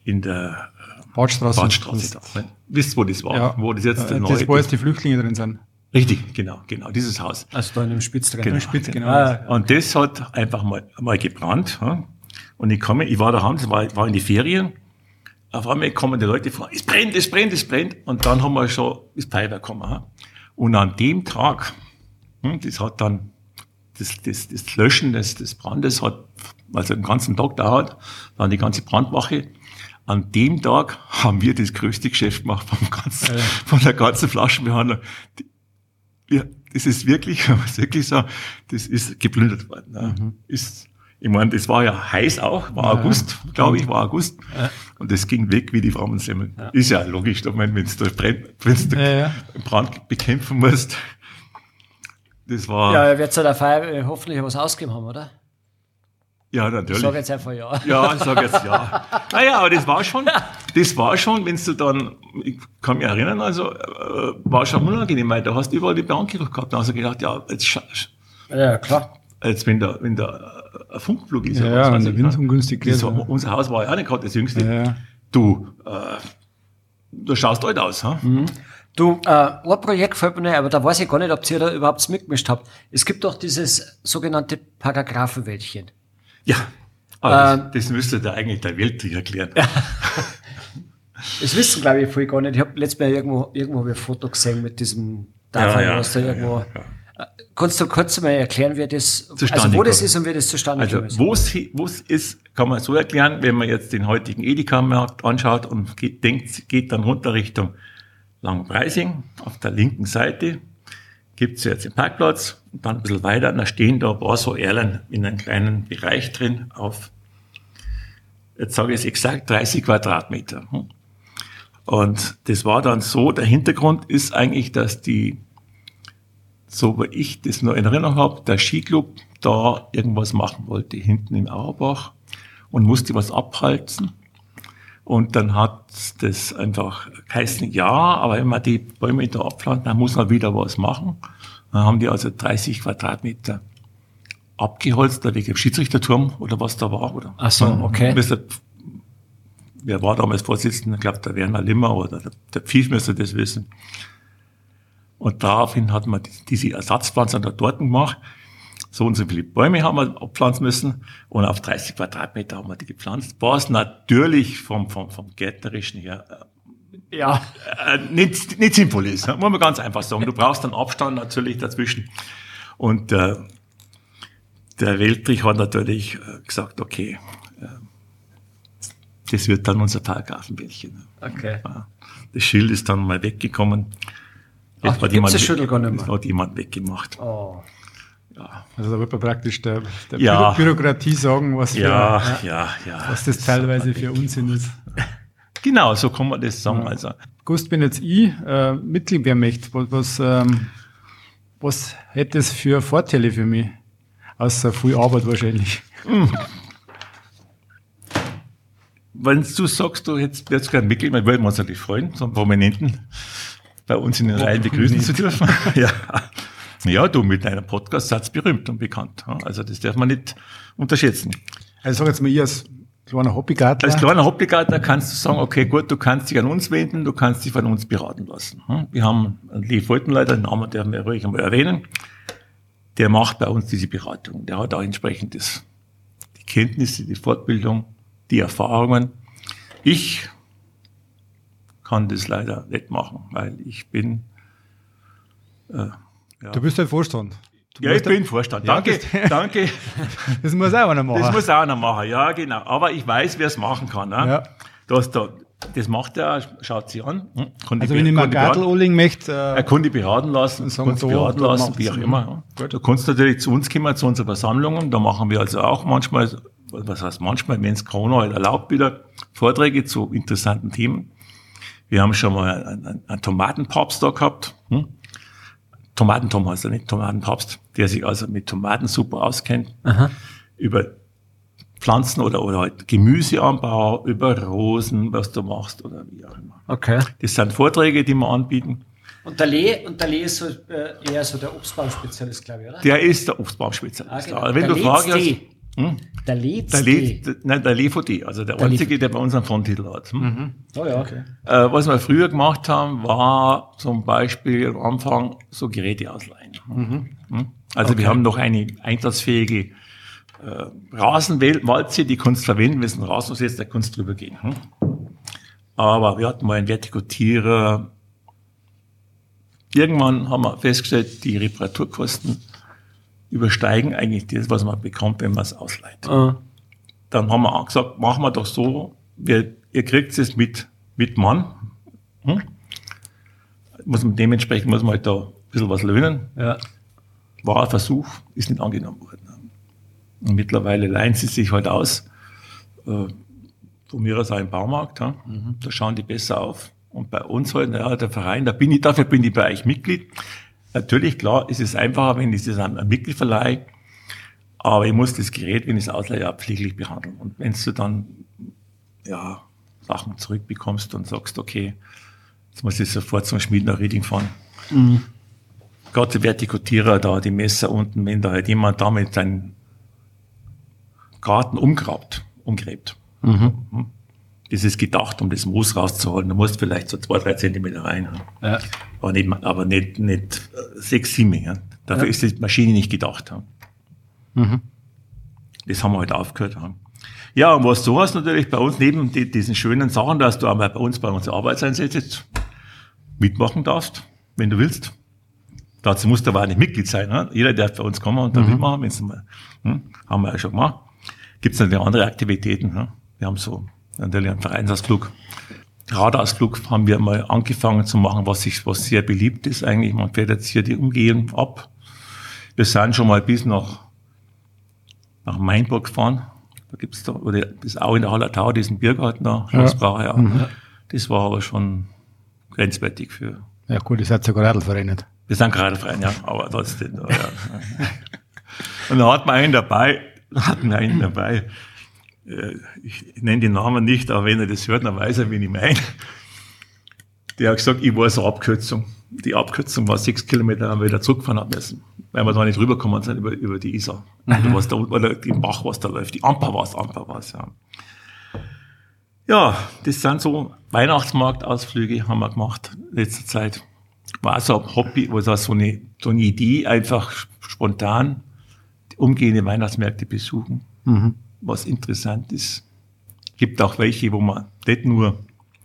in der Badstraße. Badstraße da. Wisst ihr, wo das war? Ja. Wo das jetzt der Äh, neue, das, wo jetzt die Flüchtlinge drin sind. Richtig, genau, genau, dieses Haus. Also da in dem Spitz drin. Genau. Spitz, genau. Ah, Und das hat einfach mal, mal gebrannt. Ja? Und ich komme, ich war daheim, ich war, war in die Ferien. Auf einmal kommen die Leute vor, es brennt, es brennt, es brennt. Und dann haben wir schon das Feuerwehr gekommen. Ja? Und an dem Tag, hm, das hat dann, das, das, das Löschen des, des Brandes hat, also den ganzen Tag dauert, dann die ganze Brandwache. An dem Tag haben wir das größte Geschäft gemacht vom ganzen, von der ganzen Flaschenbehandlung. Ja, das ist wirklich, man muss wirklich sagen, das ist geplündert worden. Ja. Ist, ich meine, das war ja heiß auch, war August, glaube ich, war August. Und das ging weg wie die Frauensemmeln. Ist ja logisch, ich meine, wenn du da brennt, wenn du Ja, ja. Brand bekämpfen musst. Das war, Ja, ja, er wird zu der Feier äh, hoffentlich was ausgeben haben, oder? Ich natürlich. sage jetzt einfach ja. Ja, ich sag jetzt ja. Naja, aber das war schon, das war schon, wenn du dann, ich kann mich erinnern, also, äh, war schon unangenehm, weil da hast du überall die Beankerung gehabt. Da hast du gedacht, ja, jetzt, Ja, klar. als wenn da, wenn da äh, ein Funkflug ist. Ja, ja, wenn der ich, Wind ungünstig war, ja. Unser Haus war ja auch nicht gerade das jüngste. Ja, ja. Du, äh, du schaust alt aus, ha? Mhm. Du, äh, ein Projekt fällt mir nicht, aber da weiß ich gar nicht, ob ihr da überhaupt mitgemischt habt. Es gibt doch dieses sogenannte Paragraphenwäldchen. Ja. Aber Ähm, das, das müsste da eigentlich der Welt erklären. Das wissen, glaube ich, voll gar nicht. Ich habe letztes Mal irgendwo, irgendwo hab ich ein Foto gesehen mit diesem Tafel, Ja, ja, was da ja, irgendwo. ja, Äh, Kannst du kurz mal erklären, wie das, Zustande also wo das kommt. ist und wie das zustande Also, es, hi- wo es ist, kann man so erklären, wenn man jetzt den heutigen Edeka-Markt anschaut und geht, denkt, geht dann runter Richtung Langpreising. Auf der linken Seite gibt's jetzt den Parkplatz und dann ein bisschen weiter, da stehen da ein paar so Erlen in einem kleinen Bereich drin auf, jetzt sage ich es exakt, 30 Quadratmeter. Und das war dann so, der Hintergrund ist eigentlich, dass die, so wie ich das nur in Erinnerung habe, der Skiclub da irgendwas machen wollte, hinten im Auerbach und musste was abhalten. Und dann hat das einfach geheißen, ja, aber wenn man die Bäume da abpflanzt, dann muss man wieder was machen. Dann haben die also 30 Quadratmeter abgeholzt, da wegen dem Schiedsrichterturm oder was da war. Oder Ach so, okay. Müsste, wer war damals Vorsitzender? Ich glaube, der Werner Limmer oder der, der Pfiff müsste das wissen. Und daraufhin hat man diese Ersatzpflanzen da dort gemacht so und so viele Bäume haben wir abpflanzen müssen und auf 30 Quadratmeter haben wir die gepflanzt, was natürlich vom, vom, vom Gärtnerischen her äh, ja. Äh, nicht, nicht sinnvoll ist. Muss man ganz einfach sagen. Du brauchst einen Abstand natürlich dazwischen. Und äh, der Weltrich hat natürlich äh, gesagt, okay, äh, das wird dann unser Parkhafenbällchen. Okay. Das Schild ist dann mal weggekommen. Das Ach, hat jemand, das hat jemand weggemacht. Oh. Ja. Also da wird man praktisch der, der ja. Bürokratie sagen, was, für, ja, ja, was das teilweise für Unsinn ist. Genau, so kann man das sagen. Also. Gust, wenn jetzt ich äh, Mitglied werden möchte, was, was, ähm, was hätte es für Vorteile für mich? Außer viel Arbeit wahrscheinlich. Hm. Wenn du sagst, du hättest jetzt gerne Mitglied, dann würden wir uns natürlich freuen, so einen Prominenten bei uns in den Reihen begrüßen zu dürfen. ja. Ja, du mit deinem Podcast seid berühmt und bekannt. Also das darf man nicht unterschätzen. Also sag jetzt mal, ihr als kleiner Hobbygartler. Als kleiner Hobbygartler kannst du sagen, okay, gut, du kannst dich an uns wenden, du kannst dich von uns beraten lassen. Wir haben einen Lee Foltenleiter, den Namen der wir ruhig einmal erwähnen. Der macht bei uns diese Beratung. Der hat auch entsprechend das, die Kenntnisse, die Fortbildung, die Erfahrungen. Ich kann das leider nicht machen, weil ich bin äh, ja. Du bist halt Vorstand. Du ja, ich bin Vorstand. Danke, ja, danke. Das muss auch einer machen. Das muss auch einer machen, ja, genau. Aber ich weiß, wer es machen kann. Ne? Ja. Das, da, das macht er, schaut sie an. Hm? also wenn ich mal Gartel möchte... Äh, er kann die beraten lassen, kann beraten lassen, wie auch immer. Ja. Du kannst natürlich zu uns kommen, zu unseren Versammlungen. Da machen wir also auch manchmal, was heißt manchmal, wenn es Corona halt erlaubt, wieder Vorträge zu interessanten Themen. Wir haben schon mal einen, einen, einen Tomatenpapst da gehabt. Hm? Tomatentom heißt er nicht, Tomatenpapst, der sich also mit Tomaten super auskennt, Aha. über Pflanzen oder, oder halt Gemüseanbau, über Rosen, was du machst oder wie auch immer. Okay. Das sind Vorträge, die wir anbieten. Und der Lee, und der Lee ist so, äh, eher so der Obstbaumspezialist, glaube ich, oder? Der ist der Obstbaumspezialist. Ah, genau. Wenn der du Frage hast, hm? Der Leeds der Leeds, Nein, der LVD, also der, der einzige, der bei uns einen Fronttitel hat. Hm? Mhm. Oh ja, okay. Äh, was wir früher gemacht haben, war zum Beispiel am Anfang so Geräte ausleihen. Mhm. Hm? Also okay. wir haben noch eine einsatzfähige äh, Rasenwalze, die kannst du verwenden, wenn es ein Rasen ist, da kannst du drüber gehen. Hm? Aber wir hatten mal einen Vertikutierer. Irgendwann haben wir festgestellt, die Reparaturkosten übersteigen eigentlich das, was man bekommt, wenn man es ausleiht. Ah. Dann haben wir auch gesagt, machen wir doch so, wir, ihr kriegt es mit, mit Mann. Hm? Muss man, dementsprechend muss man halt da ein bisschen was löhnen. Ja. War ein Versuch, ist nicht angenommen worden. Und mittlerweile leihen sie sich halt aus. Äh, von mir aus auch im Baumarkt. Ja? Mhm. Da schauen die besser auf. Und bei uns halt, ja, der Verein, da bin ich, dafür bin ich bei euch Mitglied. Natürlich, klar, ist es einfacher, wenn ich an ein Mitglied verleihe, aber ich muss das Gerät, wenn ich es ausleihe, auch pfleglich behandeln. Und wenn du dann, ja, Sachen zurückbekommst und sagst, okay, jetzt muss ich sofort zum Schmied nach Rieding fahren. Mhm. Gerade die Vertikutierer da, die Messer unten, wenn da halt jemand damit seinen Garten umgrabt, umgräbt. Mhm. Das ist gedacht, um das Moos rauszuholen. Du musst vielleicht so zwei, drei Zentimeter rein. Ja. Aber nicht, aber nicht, nicht äh, sechs, sieben. Ja. Dafür ja. ist die Maschine nicht gedacht. Ja. Mhm. Das haben wir halt aufgehört. Ja. ja, und was du hast natürlich bei uns, neben die, diesen schönen Sachen, dass du einmal bei uns bei uns Arbeitseinsätze mitmachen darfst, wenn du willst. Dazu musst du aber auch nicht Mitglied sein. Ne? Jeder darf bei uns kommen und da mhm. mitmachen, mal, hm, haben wir ja schon gemacht. Gibt es natürlich andere Aktivitäten. Ne? Wir haben so natürlich einen Vereinsausflug Radausflug haben wir mal angefangen zu machen, was, ich, was sehr beliebt ist eigentlich. Man fährt jetzt hier die Umgehung ab. Wir sind schon mal bis nach, nach Mainburg gefahren. Da gibt's da, oder bis auch in der Hallertau, diesen Biergarten da, Schlossbrauer, ja. Mhm. Das war aber schon grenzwertig für. Ja gut, ihr seid sogar Radlverein nicht. Wir sind Radlverein, ja, aber trotzdem. ja. Und da hat man einen dabei, hatten einen dabei, ich nenne den Namen nicht, aber wenn er das hört, dann weiß er, wen ich meine. Der hat gesagt, ich weiß eine Abkürzung. Die Abkürzung war sechs Kilometer, wir wieder zurückfahren haben müssen, weil wir da nicht rübergekommen sind über, über die Isar. Oder, mhm. was da, oder den Bach, was da läuft. Die Amper war es, Amper war es, ja. Ja, das sind so Weihnachtsmarktausflüge haben wir gemacht in letzter Zeit. War so ein Hobby, war so eine, so eine Idee, einfach spontan umgehende Weihnachtsmärkte besuchen. Mhm was interessant ist. Gibt auch welche, wo man nicht nur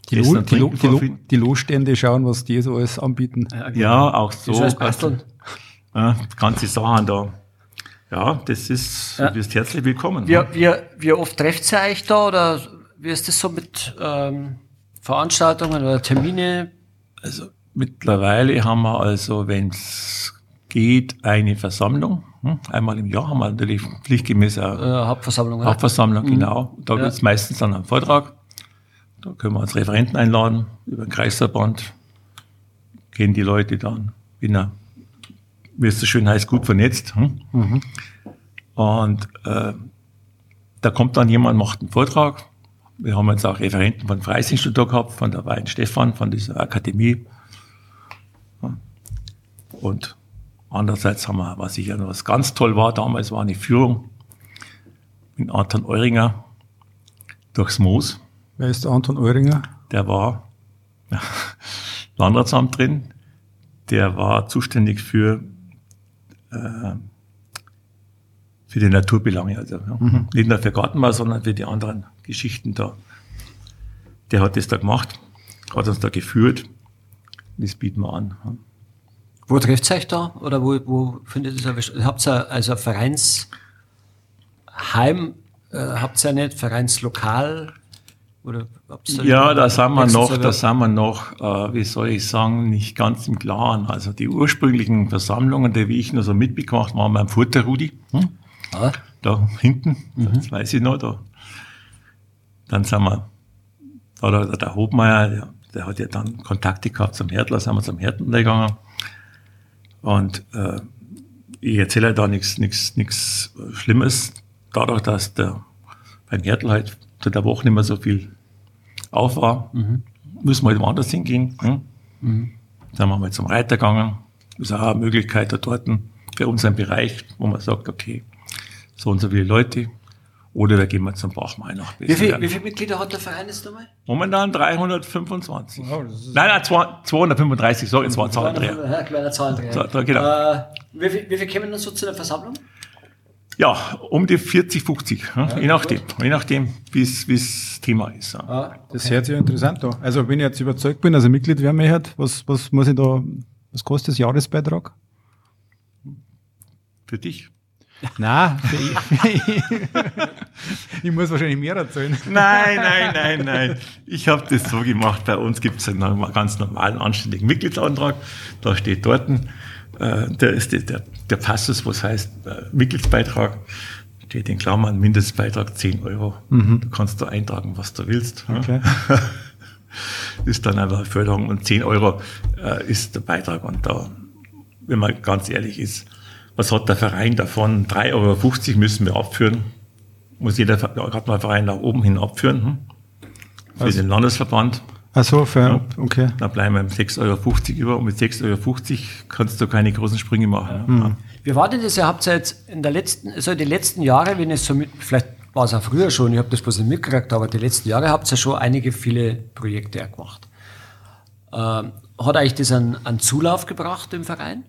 die, Lo die, Lo die, Lo die Losstände schauen, was die so alles anbieten. Ja, auch so. Das heißt ja, ganze Sachen da. Ja, das ist, ja. du bist herzlich willkommen. Wie, wie, wie oft trefft ihr euch da oder wie ist das so mit ähm, Veranstaltungen oder Termine? Also mittlerweile haben wir also, wenn es geht, eine Versammlung? Einmal im Jahr haben wir natürlich pflichtgemäß eine äh, Hauptversammlung. Hauptversammlung, mhm. genau. Da ja. gibt es meistens dann einen Vortrag. Da können wir uns Referenten einladen über den Kreisverband. Kennen die Leute dann. Bin ja, wie es so schön heißt, gut vernetzt. Hm? Mhm. Und äh, da kommt dann jemand, macht einen Vortrag. Wir haben jetzt auch Referenten von Freisinstitut gehabt, von der Wein Stefan, von dieser Akademie. Und Andererseits haben wir, was sicher noch was ganz toll war damals, war eine Führung mit Anton Euringer durchs Moos. Wer ist Anton Euringer? Der war Landratsamt drin. Der war zuständig für, äh, für die Naturbelange. Also ja. mhm. nicht nur für Gartenbau, sondern für die anderen Geschichten da. Der hat das da gemacht, hat uns da geführt. Das bieten wir an. Wo trifft ihr euch da? Oder wo, wo findet ihr das? Habt ihr also Vereinsheim, äh, habt ihr nicht Vereinslokal? Oder ja, da sind wir noch, da sind wir noch, äh, wie soll ich sagen, nicht ganz im Klaren. Also die ursprünglichen Versammlungen, die ich noch so mitbekommen waren beim Futter Rudi. Hm? Ah. Da hinten, mhm. das weiß ich noch. Da. Dann sind wir, da der, der Hobmeier, der, der, hat ja dann Kontakte gehabt zum Herdler, sind wir zum Herdler gegangen. Und äh, ich erzähle da nichts nichts nichts Schlimmes, dadurch, dass der beim Gärtl halt zu der Woche nicht mehr so viel auf war, mhm. müssen wir halt woanders hingehen. Hm? Mhm. Dann sind wir mal zum Reiter gegangen. Das ist auch eine Möglichkeit da dort für unseren Bereich, wo man sagt, okay, so und so viele Leute, oder wir gehen mal zum Bachmeier nach wie, viel, wie viele Mitglieder hat der Verein jetzt nochmal? Momentan 325. Oh, nein, nein, 235, sorry, jetzt war ein Zahlendreher. Ja, kleiner Zahlendreher. So, genau. Äh, wie, viel, wie viel kommen dann so zu der Versammlung? Ja, um die 40, 50, ja, je nachdem, je nachdem, wie es Thema ist. Ja. Ah, okay. Das hört sich interessant an. Also wenn ich jetzt überzeugt bin, also Mitglied werden wir was, was muss ich da, was kostet das Jahresbeitrag? Für dich? Nein, ich muss wahrscheinlich mehr erzählen. Nein, nein, nein, nein. Ich habe das so gemacht. Bei uns gibt es einen ganz normalen, anständigen Mitgliedsantrag. Da steht dort, äh, der ist der, der Passus, was heißt äh, Mitgliedsbeitrag. Steht in Klammern Mindestbeitrag 10 Euro. Mhm. Du kannst da eintragen, was du willst. Okay. ist dann einfach Förderung und 10 Euro äh, ist der Beitrag. Und da, wenn man ganz ehrlich ist, was hat der Verein davon? 3,50 Euro müssen wir abführen. Muss jeder Gartenbauverein nach oben hin abführen. Hm? Für also, den Landesverband. Ach so, fair, ja. okay. Da bleiben wir mit 6,50 Euro über und mit 6,50 Euro kannst du keine großen Sprünge machen. Ja. Mhm. Wie war denn das? Ihr habt ja jetzt in der letzten, also die letzten Jahre, wenn es so mit, vielleicht war es auch früher schon, ich habe das bloß nicht mitgekriegt, aber die letzten Jahre habt ihr ja schon einige viele Projekte gemacht. Ähm, hat euch das einen, einen Zulauf gebracht im Verein?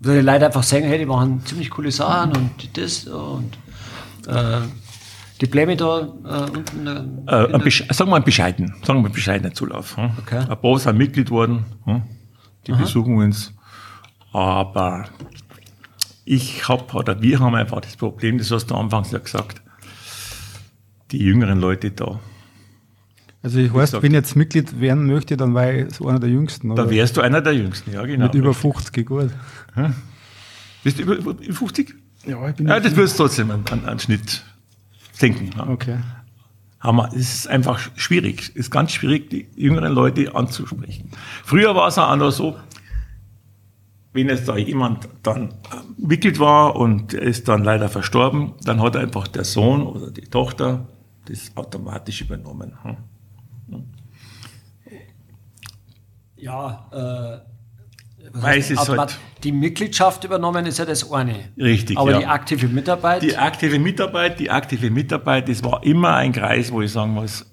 Weil die Leute einfach sagen, hey, die machen ziemlich coole Sachen und das und äh, die Pläne da äh, unten. Äh, ein sagen wir mal bescheiden, sagen wir bescheidener Zulauf. Hm? Okay. Ein paar sind Mitglied worden, hm? die Aha. besuchen uns. Aber ich habe, oder wir haben einfach das Problem, das hast du anfangs ja gesagt, die jüngeren Leute da, Also ich heißt, wenn ich jetzt Mitglied werden möchte, dann war ich so einer der Jüngsten. Oder? Da wärst du einer der Jüngsten, ja genau. Mit über 50, gut. Hm? Bist du über, über 50? Ja, ich bin. Ja, das wirst du trotzdem an, an, an Schnitt denken. Ja. Okay. Aber es ist einfach schwierig. Es ist ganz schwierig, die jüngeren Leute anzusprechen. Früher war es auch noch so, wenn jetzt da jemand dann Mitglied war und er ist dann leider verstorben, dann hat einfach der Sohn oder die Tochter das automatisch übernommen. Hm? Ja, äh, Weiß es halt. Die Mitgliedschaft übernommen ist ja das eine. Richtig. Aber ja. die aktive Mitarbeit? Die aktive Mitarbeit, die aktive Mitarbeit, das war immer ein Kreis, wo ich sagen muss,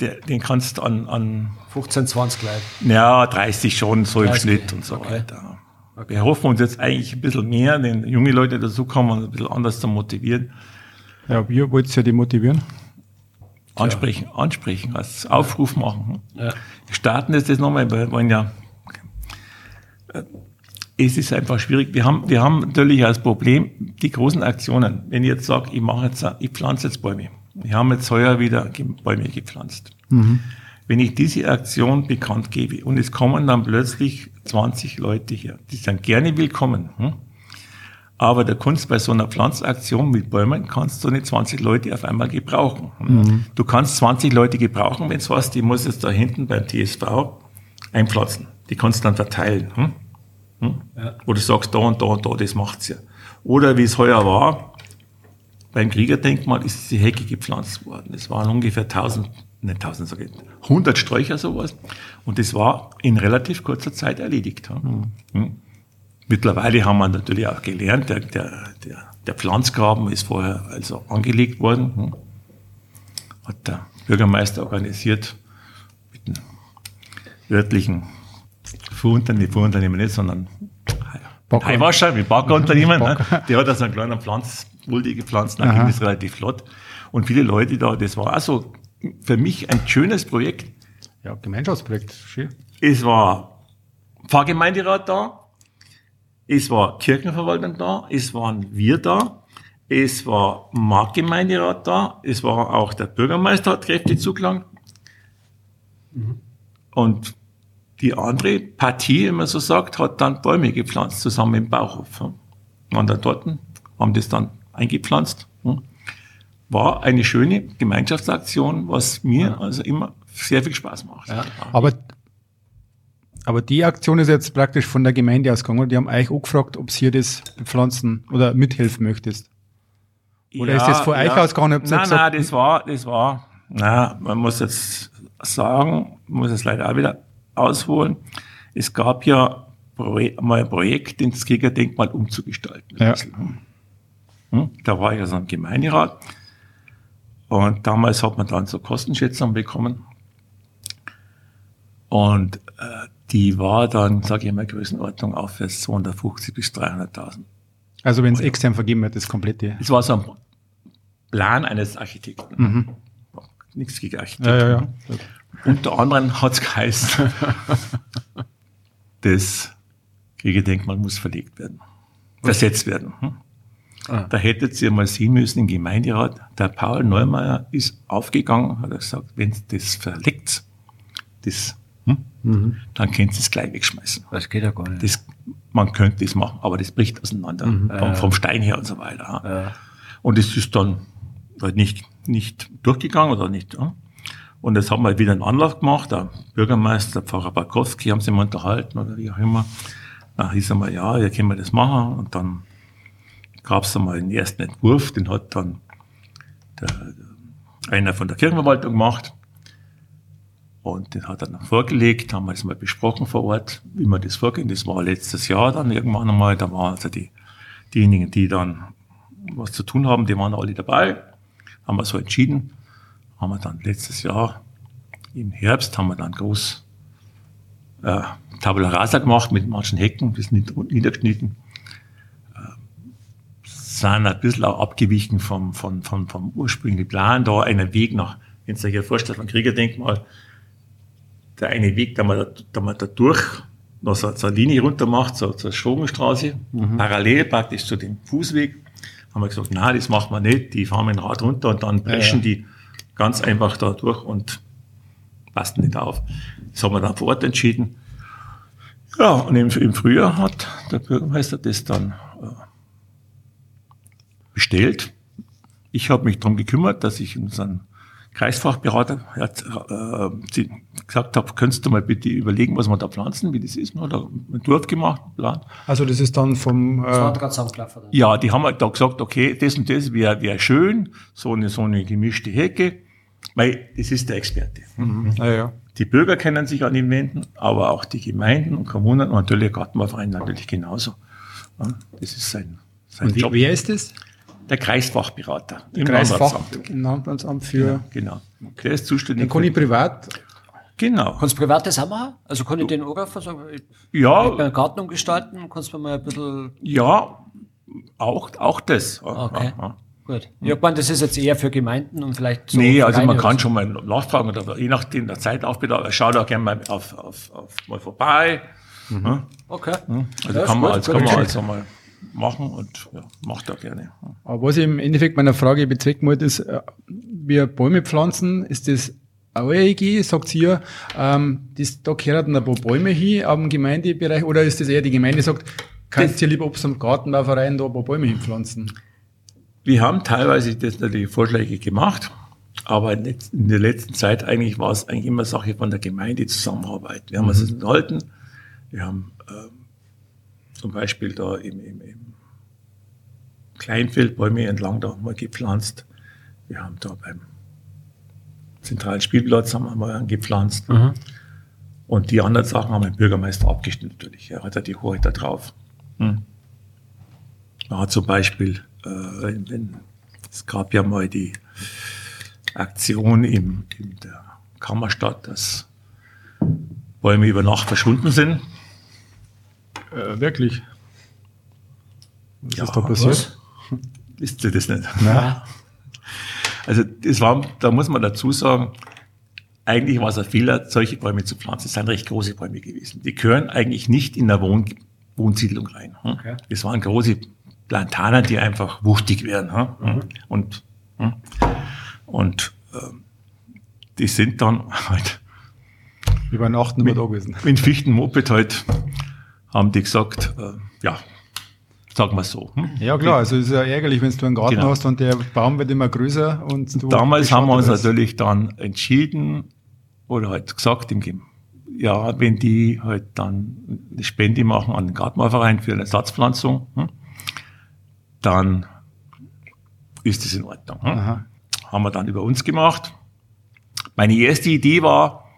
äh, den kannst du an, an 15, 20 Leute. Ja, 30 schon, so 30. im Schnitt und so okay. weiter. Okay. Wir hoffen uns jetzt eigentlich ein bisschen mehr, den junge Leute dazukommen und ein bisschen anders zu motivieren. Ja, wir wollten ja die motivieren. Ansprechen, ja. ansprechen, als Aufruf machen. Ja. Wir starten jetzt das nochmal, weil wir wollen ja es ist einfach schwierig. Wir haben, wir haben natürlich als Problem die großen Aktionen. Wenn ich jetzt sage, ich mache jetzt, ich pflanze jetzt Bäume. Wir haben jetzt heuer wieder Bäume gepflanzt. Mhm. Wenn ich diese Aktion bekannt gebe und es kommen dann plötzlich 20 Leute hier, die sind gerne willkommen. Hm? Aber der Kunst bei so einer Pflanzaktion mit Bäumen kannst du nicht 20 Leute auf einmal gebrauchen. Hm? Mhm. Du kannst 20 Leute gebrauchen, wenn es was, die muss jetzt da hinten beim TSV einpflanzen. Die kannst du dann verteilen. Hm? Hm? Ja. Wo du sagst, da und da und da, das macht's ja. Oder wie es heuer war, beim Kriegerdenkmal ist die Hecke gepflanzt worden. Es waren ungefähr 1000, nicht 1000, sage ich, 100 Sträucher sowas. Und das war in relativ kurzer Zeit erledigt. Hm. Mittlerweile haben wir natürlich auch gelernt, der, der, der, der Pflanzgraben ist vorher also angelegt worden. Hm. Hat der Bürgermeister organisiert mit dem örtlichen Fuhrunternehmen, Fuhrunternehmen nicht, sondern. Heiwascher, wie Backerunternehmen. Ne? Der hat also einen kleinen Pflanz, Mulde gepflanzt, dann ging das relativ flott. Und viele Leute da, das war also für mich ein schönes Projekt. Ja, Gemeinschaftsprojekt, schön. Es war Pfarrgemeinderat da, es war Kirchenverwaltung da, es waren wir da, es war Marktgemeinderat da, es war auch der Bürgermeister hat kräftig zugelangt. Mhm. Und die andere Partie, wie man so sagt, hat dann Bäume gepflanzt, zusammen im Bauhof. Waren da dort, haben das dann eingepflanzt. War eine schöne Gemeinschaftsaktion, was mir also immer sehr viel Spaß macht. Ja. Aber, aber die Aktion ist jetzt praktisch von der Gemeinde ausgegangen. Die haben euch auch gefragt, ob ihr das bepflanzen oder mithelfen möchtest. Oder ja, ist das von ja. euch ausgegangen? Nein, gesagt, nein, das war, das war, na, man muss jetzt sagen, muss es leider auch wieder ausholen. Es gab ja mal ein Projekt, das Kriegerdenkmal umzugestalten. Ja. Hm? Da war ich also im Gemeinderat. Und damals hat man dann so Kostenschätzungen bekommen. Und äh, die war dann, sage ich mal, Größenordnung auf 250 bis 300.000. Also wenn es extern vergeben wird, das komplette. Es war so ein Plan eines Architekten. Mhm. Nichts gegen Architekten. Ja, ja, ja. Unter anderem hat es geheißen, das Kriegerdenkmal muss verlegt werden, versetzt werden. Hm? Ah. Da hättet ihr mal sehen müssen im Gemeinderat, der Paul Neumeier ist aufgegangen, hat gesagt, wenn das verlegt, das, mhm. dann könnt ihr es gleich wegschmeißen. Das geht ja gar nicht. Das, man könnte das machen, aber das bricht auseinander, mhm. vom, vom, Stein her und so weiter. Ja. Und es ist dann halt nicht, nicht durchgegangen oder nicht. Ja? Und jetzt haben wir wieder einen Anlauf gemacht, der Bürgermeister, der Pfarrer Barkowski, haben sich mal unterhalten oder wie auch immer. Da hieß er mal, ja, ja, können wir das machen. Und dann gab es einmal einen ersten Entwurf, den hat dann der, einer von der Kirchenverwaltung gemacht. Und den hat er dann vorgelegt, haben wir das mal besprochen vor Ort, wie wir das vorgehen. Das war letztes Jahr dann irgendwann einmal. Da waren also die, diejenigen, die dann was zu tun haben, die waren alle dabei. Haben wir so entschieden haben wir dann letztes Jahr im Herbst haben wir dann groß äh, Tabula Rasa gemacht mit manchen Hecken, das niedergeschnitten. Äh, sind ein bisschen auch abgewichen vom, vom, vom, vom ursprünglichen Plan, da einen Weg nach, wenn ihr euch vorstellt, vom Kriegerdenkmal, der eine Weg, da man da, man da durch noch so, so eine Linie runter macht, so zur Schwogenstraße, mhm. parallel praktisch zu dem Fußweg, haben wir gesagt, nein, das machen wir nicht, die fahren mit dem Rad runter und dann preschen ja, ja. die ganz einfach da durch und passt nicht auf. Das haben wir dann vor Ort entschieden. Ja, und im, im Frühjahr hat der Bürgermeister das dann äh, bestellt. Ich habe mich darum gekümmert, dass ich unseren Kreisfachberater äh, gesagt habe, könntest du mal bitte überlegen, was wir da pflanzen, wie das ist, oder ein Dorf gemacht, Plan. Also das ist dann vom... Äh, das war gerade Ja, die haben halt da gesagt, okay, das und das wäre wär schön, so eine, so eine gemischte Hecke, weil das ist der Experte. Mhm. Ja, ja. Die Bürger kennen sich an ihn wenden, aber auch die Gemeinden und Kommunen und natürlich der Gartenbauverein natürlich genauso. Das ist sein, sein und Job. Wer ist das? Der Kreisfachberater im Kreisfach Landratsamt für. Ja, genau. Der ist zuständig. Den kann ich privat. Genau. Kannst du privat das auch machen? Also kann ich den Anrufen sagen, ja. Ich einen Garten umgestalten, kannst du mir mal ein bisschen. Ja, auch, auch das. Okay. Ja, ja. Gut. Ja, meine, das ist jetzt eher für Gemeinden und vielleicht so. Nee, also man kann so. schon mal nachfragen oder je nachdem der Zeitaufbedarf, schau da gerne mal auf, auf, auf mal vorbei. Mhm. Okay. Also ja, kann man, als, kann man also mal machen und ja, macht er gerne. Aber was ich im Endeffekt meiner Frage bezwecken wollte, ist, äh, wir Bäume pflanzen, ist das eine Idee, sagt ihr, ähm, das, da gehören ein paar Bäume hin am Gemeindebereich oder ist das eher die Gemeinde sagt, kannst du lieber Obst- und Gartenbauverein da ein paar Bäume hinpflanzen? Wir haben teilweise das natürlich Vorschläge gemacht, aber in der letzten Zeit eigentlich war es eigentlich immer Sache von der Gemeinde Zusammenarbeit. Wir haben mhm. uns enthalten, wir haben ähm, zum Beispiel da im, im, im Kleinfeld Bäume entlang da mal gepflanzt. Wir haben da beim zentralen Spielplatz haben wir mal angepflanzt. Mhm. Und die anderen Sachen haben wir den Bürgermeister abgestimmt natürlich. Er hat ja die Hoheit da drauf. Mhm. Hat zum Beispiel, äh, wenn, es gab ja mal die Aktion im, in der Kammerstadt, dass Bäume über Nacht verschwunden sind. Äh, wirklich? Was ja, ist da passiert? Wisst ihr das nicht? Nein. Also das war, da muss man dazu sagen, eigentlich war es ein Fehler, solche Bäume zu pflanzen. Es sind recht große Bäume gewesen. Die gehören eigentlich nicht in der Wohn Wohnsiedlung rein. Hm? Okay. Das waren große Plantaner, die einfach wuchtig werden. Hm? Mhm. Und, hm? und äh, die sind dann halt über Nacht mehr da gewesen. Mit Fichtenmoped halt haben die gesagt, äh, ja, sagen wir so. Hm? Ja klar, also es ist ja ärgerlich, wenn du einen Garten genau. hast und der Baum wird immer größer und du Damals haben wir uns das. natürlich dann entschieden oder halt gesagt, im ja, wenn die halt dann eine Spende machen an den Gartenbauverein für eine Ersatzpflanzung, hm, dann ist das in Ordnung. Hm? Haben wir dann über uns gemacht. Meine erste Idee war,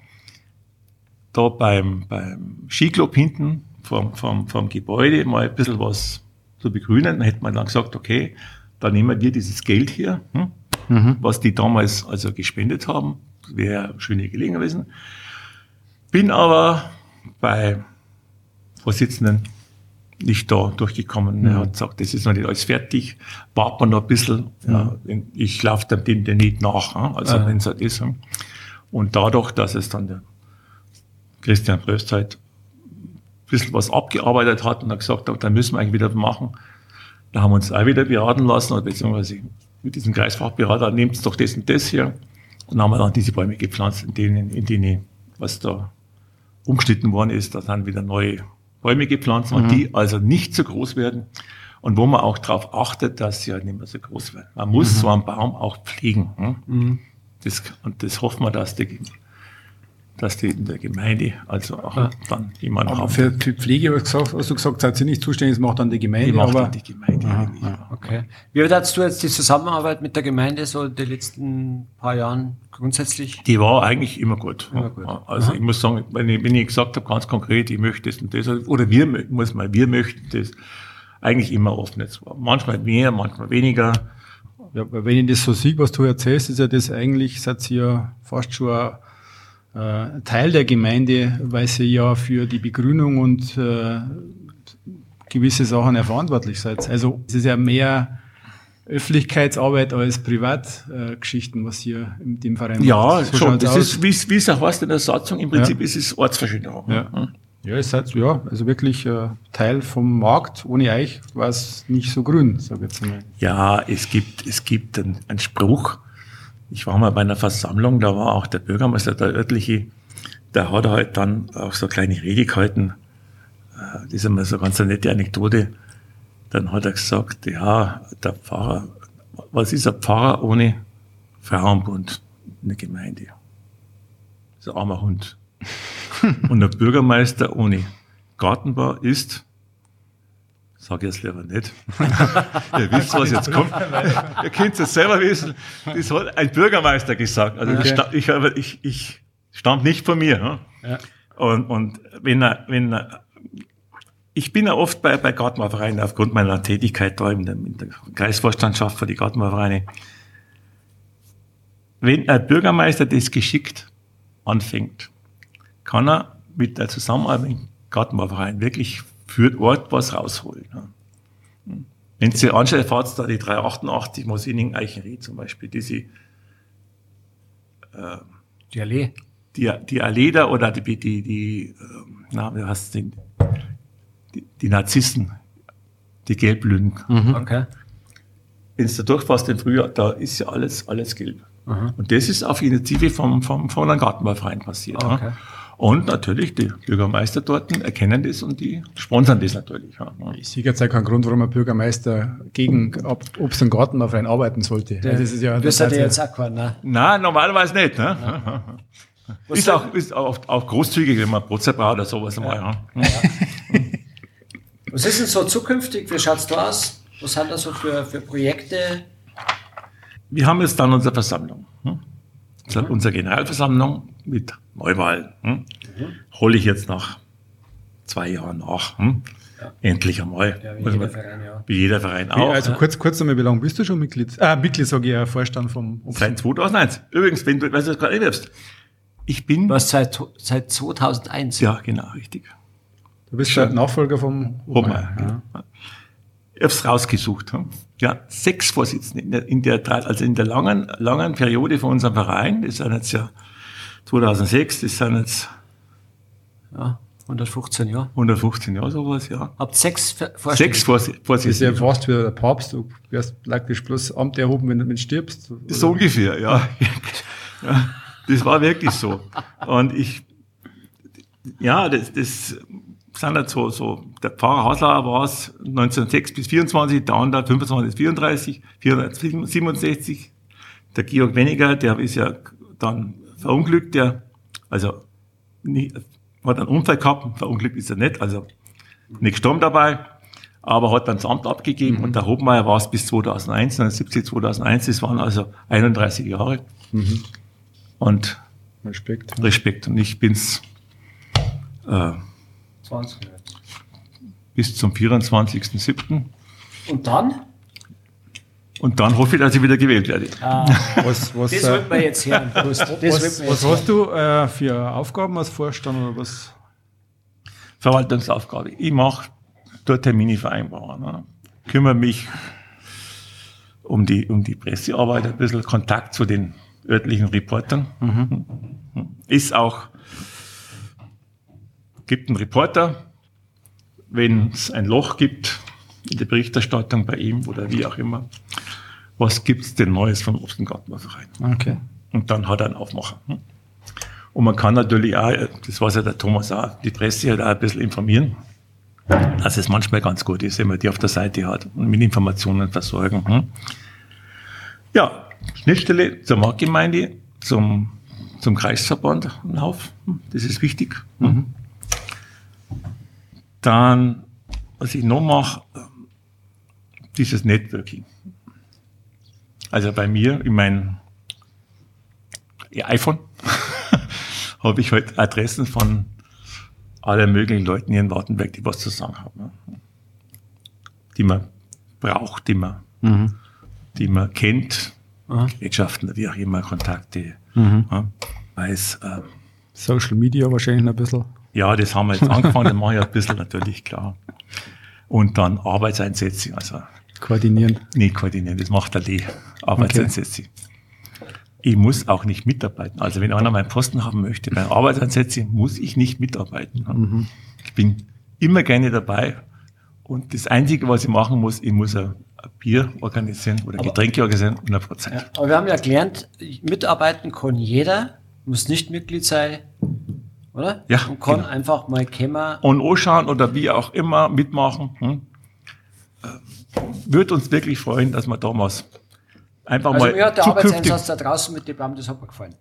da beim, beim Skiclub hinten vom, vom, vom Gebäude mal ein bisschen was zu begrünen. Dann hätte man dann gesagt, okay, dann nehmen wir dieses Geld hier, hm, mhm. was die damals also gespendet haben. Wäre eine schöne Gelegenheit gewesen. Bin aber bei Vorsitzenden nicht da durchgekommen. Mhm. Er hat gesagt, das ist noch nicht alles fertig, warten wir noch ein bisschen. Mhm. Ja, ich laufe dem, dem nicht nach, also mhm. wenn es halt ist. Und dadurch, dass es dann der Christian Bröst halt bisschen was abgearbeitet hat und hat gesagt hat, dann müssen wir eigentlich wieder machen. Da haben wir uns auch wieder beraten lassen, beziehungsweise mit diesem Kreisfachberater, nehmt doch das und das hier. Und dann haben wir dann diese Bäume gepflanzt, in denen, in denen, was da umgeschnitten worden ist, da sind wieder neue Bäume gepflanzt, mhm. die also nicht so groß werden. Und wo man auch darauf achtet, dass sie halt nicht mehr so groß werden. Man muss mhm. so einen Baum auch pflegen. Hm? Mhm. Das, und das hoffen wir, dass die dass die in der Gemeinde also auch ja. dann jemanden aber haben. Für, für Pflege hast du gesagt, seid ihr nicht zuständig, das macht dann die Gemeinde. Die macht aber, dann die Gemeinde. Aha, ja. Okay. Wie hast du jetzt die Zusammenarbeit mit der Gemeinde so die letzten paar Jahren grundsätzlich? Die war eigentlich immer gut. Immer gut. Also Aha. ich muss sagen, wenn ich, wenn ich gesagt habe, ganz konkret, ich möchte das und das, oder wir, muss mal, wir möchten das, eigentlich immer offen. Jetzt manchmal mehr, manchmal weniger. Ja, wenn ich das so sehe, was du erzählst, ist ja das eigentlich, seid ihr ja fast schon Teil der Gemeinde, weil sie ja für die Begrünung und äh, gewisse Sachen ja verantwortlich seid. Also es ist ja mehr Öffentlichkeitsarbeit als Privatgeschichten, äh, was hier in dem Verein Ja. So schon. Das aus. ist, wie, wie es auch heißt in der Satzung, im Prinzip ja. ist es Ortsverschönerung. Ja. ja. Ja, ihr seid ja, also wirklich äh, Teil vom Markt. Ohne euch war es nicht so grün, sage ich jetzt mal. Ja, es gibt, es gibt einen, einen Spruch, ich war mal bei einer Versammlung, da war auch der Bürgermeister, der örtliche, der hat halt dann auch so eine kleine Rede gehalten. Äh, Das ist immer so ganz eine nette Anekdote. Dann hat er gesagt, ja, der Pfarrer, was ist ein Pfarrer ohne Frauenbund in der Gemeinde? So ein armer Hund. Und der Bürgermeister ohne Gartenbau ist, sag ich jetzt lieber nicht. Ihr wisst, was jetzt kommt. Ihr könnt es selber wissen. Das hat ein Bürgermeister gesagt. Also Okay. ich, ich, ich stammt nicht von mir. Ne? Ja. Und, und wenn er, wenn er, ich bin ja oft bei, bei Gartenbauvereinen aufgrund meiner Tätigkeit da in der, in der Kreisvorstandschaft für die Gartenbauvereine. Wenn ein Bürgermeister das geschickt anfängt, kann er mit der Zusammenarbeit mit Gartenbauverein wirklich für Ort was rausholen. Wenn Sie anschaut, fahrt da die 388 Mosining Eichenried zum Beispiel, diese Die Allee. die, die Allee da oder die, die, die ähm, na, wie heißt denn, die, die Narzissen, die Gelbblüten. Okay. Wenn du da durchfährst im Frühjahr, da ist ja alles, alles gelb. Und das ist auf Initiative vom, vom, von einem Gartenbauverein passiert. ja. Und natürlich, die Bürgermeister dort erkennen das und die sponsern das natürlich. Ja. Ich sehe jetzt auch keinen Grund, warum ein Bürgermeister gegen Ob- Obst- und Gartenbauverein arbeiten sollte. das ist ja das hat das er jetzt auch gehabt, ne? Nein, normalerweise nicht. Ne? Was Ist auch, ist auch, auch großzügig, wenn man Brotze braucht oder sowas. Mal, ja. Was ist denn so zukünftig? Wie schaut's da aus? Was sind da so für, für Projekte? Wir haben jetzt dann unsere Versammlung. Hm? Also Unsere Generalversammlung mit Neuwahlen. Hm? Hole ich jetzt nach zwei Jahren nach. Hm? Endlich einmal. Ja, wie jeder man- Verein, ja. Wie jeder Verein auch. also kurz, kurz einmal, wie lange bist du schon Mitglied? Ah, Mitglied, sage ich ja, Vorstand vom Obst- Seit 2001. Übrigens, wenn du, weißt du das gerade erwirbst. Ich bin. Was seit, seit 2001? Ja, genau, richtig. Du bist der Nachfolger vom Hobmeier. Ja. Ja. Ich habe es rausgesucht. hm. Ja, sechs Vorsitzende in der, in der, also in der langen, langen Periode von unserem Verein. Das sind jetzt ja 2006, das sind jetzt Ja, 115 Jahre. 115 Jahre sowas, ja. Habt sechs Vorstände? Sechs Vorsi- Das ist ja Vorsitzende. fast wie der Papst. Du wirst praktisch bloß Amt erhoben, wenn du stirbst. So ungefähr, ja. ja. Das war wirklich so. Und ich, ja, das, das sind halt so, so, der Pfarrer Haslauer war es 1906 bis 24, der andere 25 bis 34, 467. Der Georg Weniger, der ist ja dann verunglückt, der, also, nie, hat einen Unfall gehabt, verunglückt ist er nicht, also nicht gestorben dabei, aber hat dann das Amt abgegeben und der Hobmeier war es bis 2001, 1970, 2001, das waren also 31 Jahre. Und Respekt. Respekt. Und ich bin's äh, 20. bis zum 24.07. Und dann? Und dann hoffe ich, dass ich wieder gewählt werde. Was, was, Das äh, wollten wir jetzt hören. Was, was jetzt hören. hast du äh, für Aufgaben als Vorstand oder was? Verwaltungsaufgabe. Ich mache dort Termine vereinbaren. Ne? Kümmere mich um die, um die Pressearbeit, ein bisschen Kontakt zu den örtlichen Reportern. Ist auch, gibt einen Reporter, wenn es ein Loch gibt in der Berichterstattung bei ihm oder wie auch immer. Was gibt's denn Neues vom Obst- und Gartenbauverein? Okay. Und dann hat er einen Aufmacher. hm? Und man kann natürlich auch, das weiß ja der Thomas auch, die Presse halt auch ein bisschen informieren. Dass es manchmal ganz gut ist, wenn man die auf der Seite hat und mit Informationen versorgen. hm? Ja, Schnittstelle zur Marktgemeinde, zum, zum Kreisverband Lauf. Das ist wichtig. hm? Dann, was ich noch mache, dieses Networking. Also bei mir in meinem iPhone habe ich halt Adressen von allen möglichen Leuten hier in Wartenberg, die was zu sagen haben. Ne? Die man braucht, die man, die man kennt, Gerätschaften, wie auch immer, Kontakte. Ja, weiß, äh, Social Media wahrscheinlich noch ein bisschen. ja, das haben wir jetzt angefangen, das mache ich ein bisschen natürlich, klar. Und dann Arbeitseinsätze, also Koordinieren. nicht koordinieren, das macht der Lee, Arbeitseinsätze. Ich muss auch nicht mitarbeiten. Also wenn einer meinen Posten haben möchte bei Arbeitseinsätzen, muss ich nicht mitarbeiten. Ich bin immer gerne dabei. Und das Einzige, was ich machen muss, ich muss eine, Bier organisieren oder Aber- Getränke organisieren, 100 Prozent. Ja, aber wir haben ja gelernt, mitarbeiten kann jeder, muss nicht Mitglied sein, oder? Ja, Und kann genau. einfach mal kommen. Und anschauen oder wie auch immer mitmachen. Hm? Äh, Würde uns wirklich freuen, dass wir damals einfach Also mal mir hat der Arbeitseinsatz da draußen mit dem Baum, das hat mir gefallen.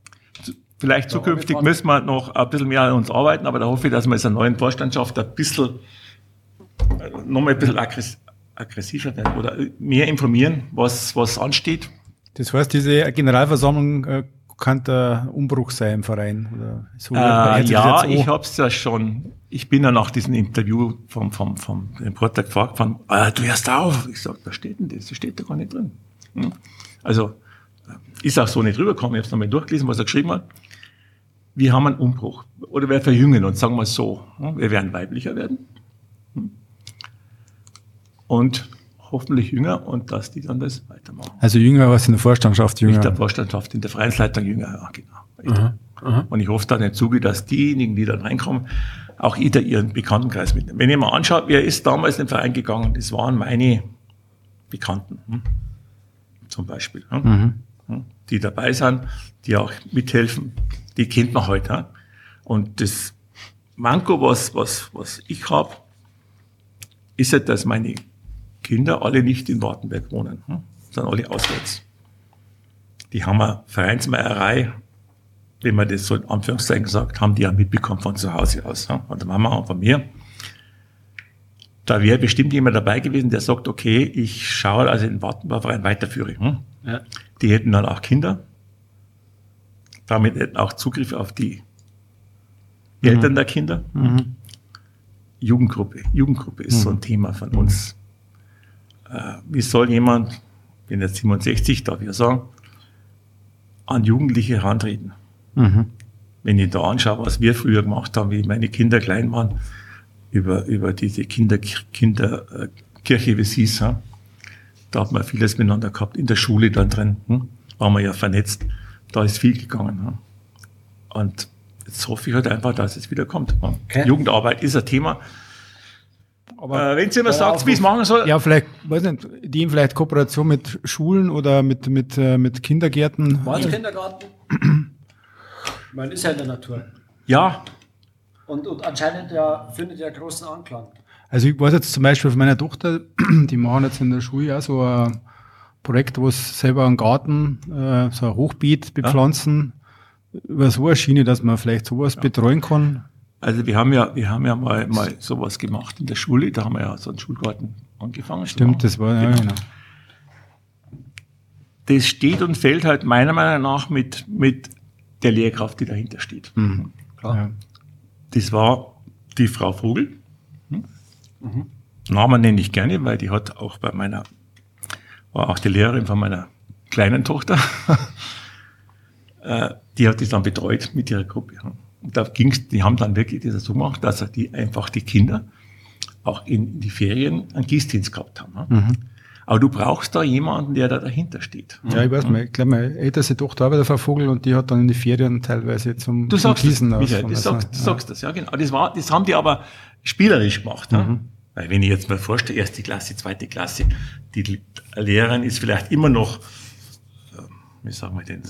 vielleicht Da zukünftig müssen wir noch ein bisschen mehr an uns arbeiten, aber da hoffe ich, dass wir in der neuen Vorstandschaft ein bisschen, äh, nochmal ein bisschen aggress aggressiver werden oder mehr informieren, was, was ansteht. Das heißt, diese Generalversammlung äh, kann der Umbruch sein im Verein. Oder so Äh, ja, ich habe es ja schon. Ich bin ja nach diesem Interview vom, vom, vom Reporter gefragt, von, ah, du hörst auf. Ich sag, was steht denn das? Das steht da gar nicht drin. Hm? Also äh, ist auch so nicht rübergekommen. Ich habe es nochmal durchgelesen, was er geschrieben hat. Wir haben einen Umbruch. Oder wir verjüngen uns, sagen wir es so. Hm? Wir werden weiblicher werden. Hm? Und hoffentlich jünger und dass die dann das weitermachen. Also jünger was in der Vorstandschaft, jünger. der Vorstandschaft, in der Vereinsleitung jünger, ja, genau. Richtig. Und ich hoffe dann im Zuge, dass diejenigen, die dann reinkommen, auch jeder ihren Bekanntenkreis mitnehmen. Wenn ihr mal anschaut, wer ist damals in den Verein gegangen, das waren meine Bekannten, hm? zum Beispiel, hm? Hm? die dabei sind, die auch mithelfen, die kennt man heute. Hm? Und das Manko, was, was, was ich habe, ist ja, dass meine Kinder alle nicht in Wartenberg wohnen, hm? sondern alle auswärts. Die haben eine Vereinsmeierei, wenn man das so in Anführungszeichen sagt, haben die ja mitbekommen von zu Hause aus, ja, von der Mama und von mir. Da wäre bestimmt jemand dabei gewesen, der sagt, okay, ich schaue also den Wartenbergverein weiterführe. Hm? Ja. Die hätten dann auch Kinder, damit hätten auch Zugriff auf die Eltern der Kinder. Jugendgruppe. Jugendgruppe ist so ein Thema von uns. Äh, wie soll jemand, ich bin jetzt 67, darf ich ja sagen, an Jugendliche herantreten? Mhm. Wenn ich da anschaue, was wir früher gemacht haben, wie meine Kinder klein waren, über, über diese Kinder, Kinderkirche, äh, wie sie hieß, ja, da hat man vieles miteinander gehabt. In der Schule dann drin, hm, waren wir ja vernetzt. Da ist viel gegangen. Ja. Und jetzt hoffe ich halt einfach, dass es wieder kommt. Okay. Jugendarbeit ist ein Thema. Aber Äh, wenn ihr mir Ja, sagt, wie ich es machen soll, ja, vielleicht, weiß nicht, die in vielleicht Kooperation mit Schulen oder mit, mit, äh, mit Kindergärten. War Kindergarten? Man ist ja in der Natur. ja, Und, und anscheinend ja, findet ja großen Anklang. Also ich weiß jetzt zum Beispiel von meiner Tochter, die machen jetzt in der Schule auch so ein Projekt, wo sie selber einen Garten, äh, so ein Hochbeet bepflanzen, über so eine Schiene, dass man vielleicht sowas betreuen kann. Also wir haben ja, wir haben ja mal, mal sowas gemacht in der Schule, da haben wir ja so einen Schulgarten angefangen. Stimmt, das war, ja, Genau. genau. Das steht und fällt halt meiner Meinung nach mit, mit der Lehrkraft, die dahinter steht. Ja. Das war die Frau Vogel. Hm? Namen nenne ich gerne, weil die hat auch bei meiner, war auch die Lehrerin von meiner kleinen Tochter. Äh, die hat das dann betreut mit ihrer Gruppe. Und da ging's, die haben dann wirklich das so gemacht, dass die einfach die Kinder auch in die Ferien einen Gießdienst gehabt haben. ne? Aber du brauchst da jemanden, der da dahinter steht. Ja, ich weiß mal, ich glaube, meine älteste Tochter arbeitet auf Vogel und die hat dann in die Ferien teilweise zum, Du zum sagst das, Gießen Michael, du also, sagst, du sagst das, ja genau. Das, war, das haben die aber spielerisch gemacht. Ja? Weil wenn ich jetzt mal vorstelle, erste Klasse, zweite Klasse, die Lehrerin ist vielleicht immer noch, ähm, wie sagen wir denn,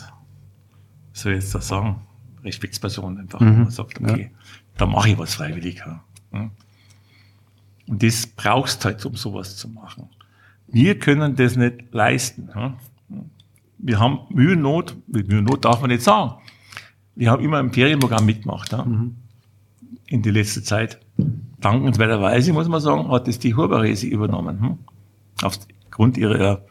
soll ich jetzt das sagen, Respektsperson einfach. Man sagt, okay, da mache ich was freiwillig. Ja? Ja. Und das brauchst halt, um sowas zu machen. Wir können das nicht leisten. Ja? Wir haben Mühe und Not, mit Mühe und Not darf man nicht sagen. Wir haben immer im Ferienprogramm mitgemacht. Ja? In die letzte Zeit. Dankenswerterweise, muss man sagen, hat es die Hurbarese übernommen. Hm? Aufgrund ihrer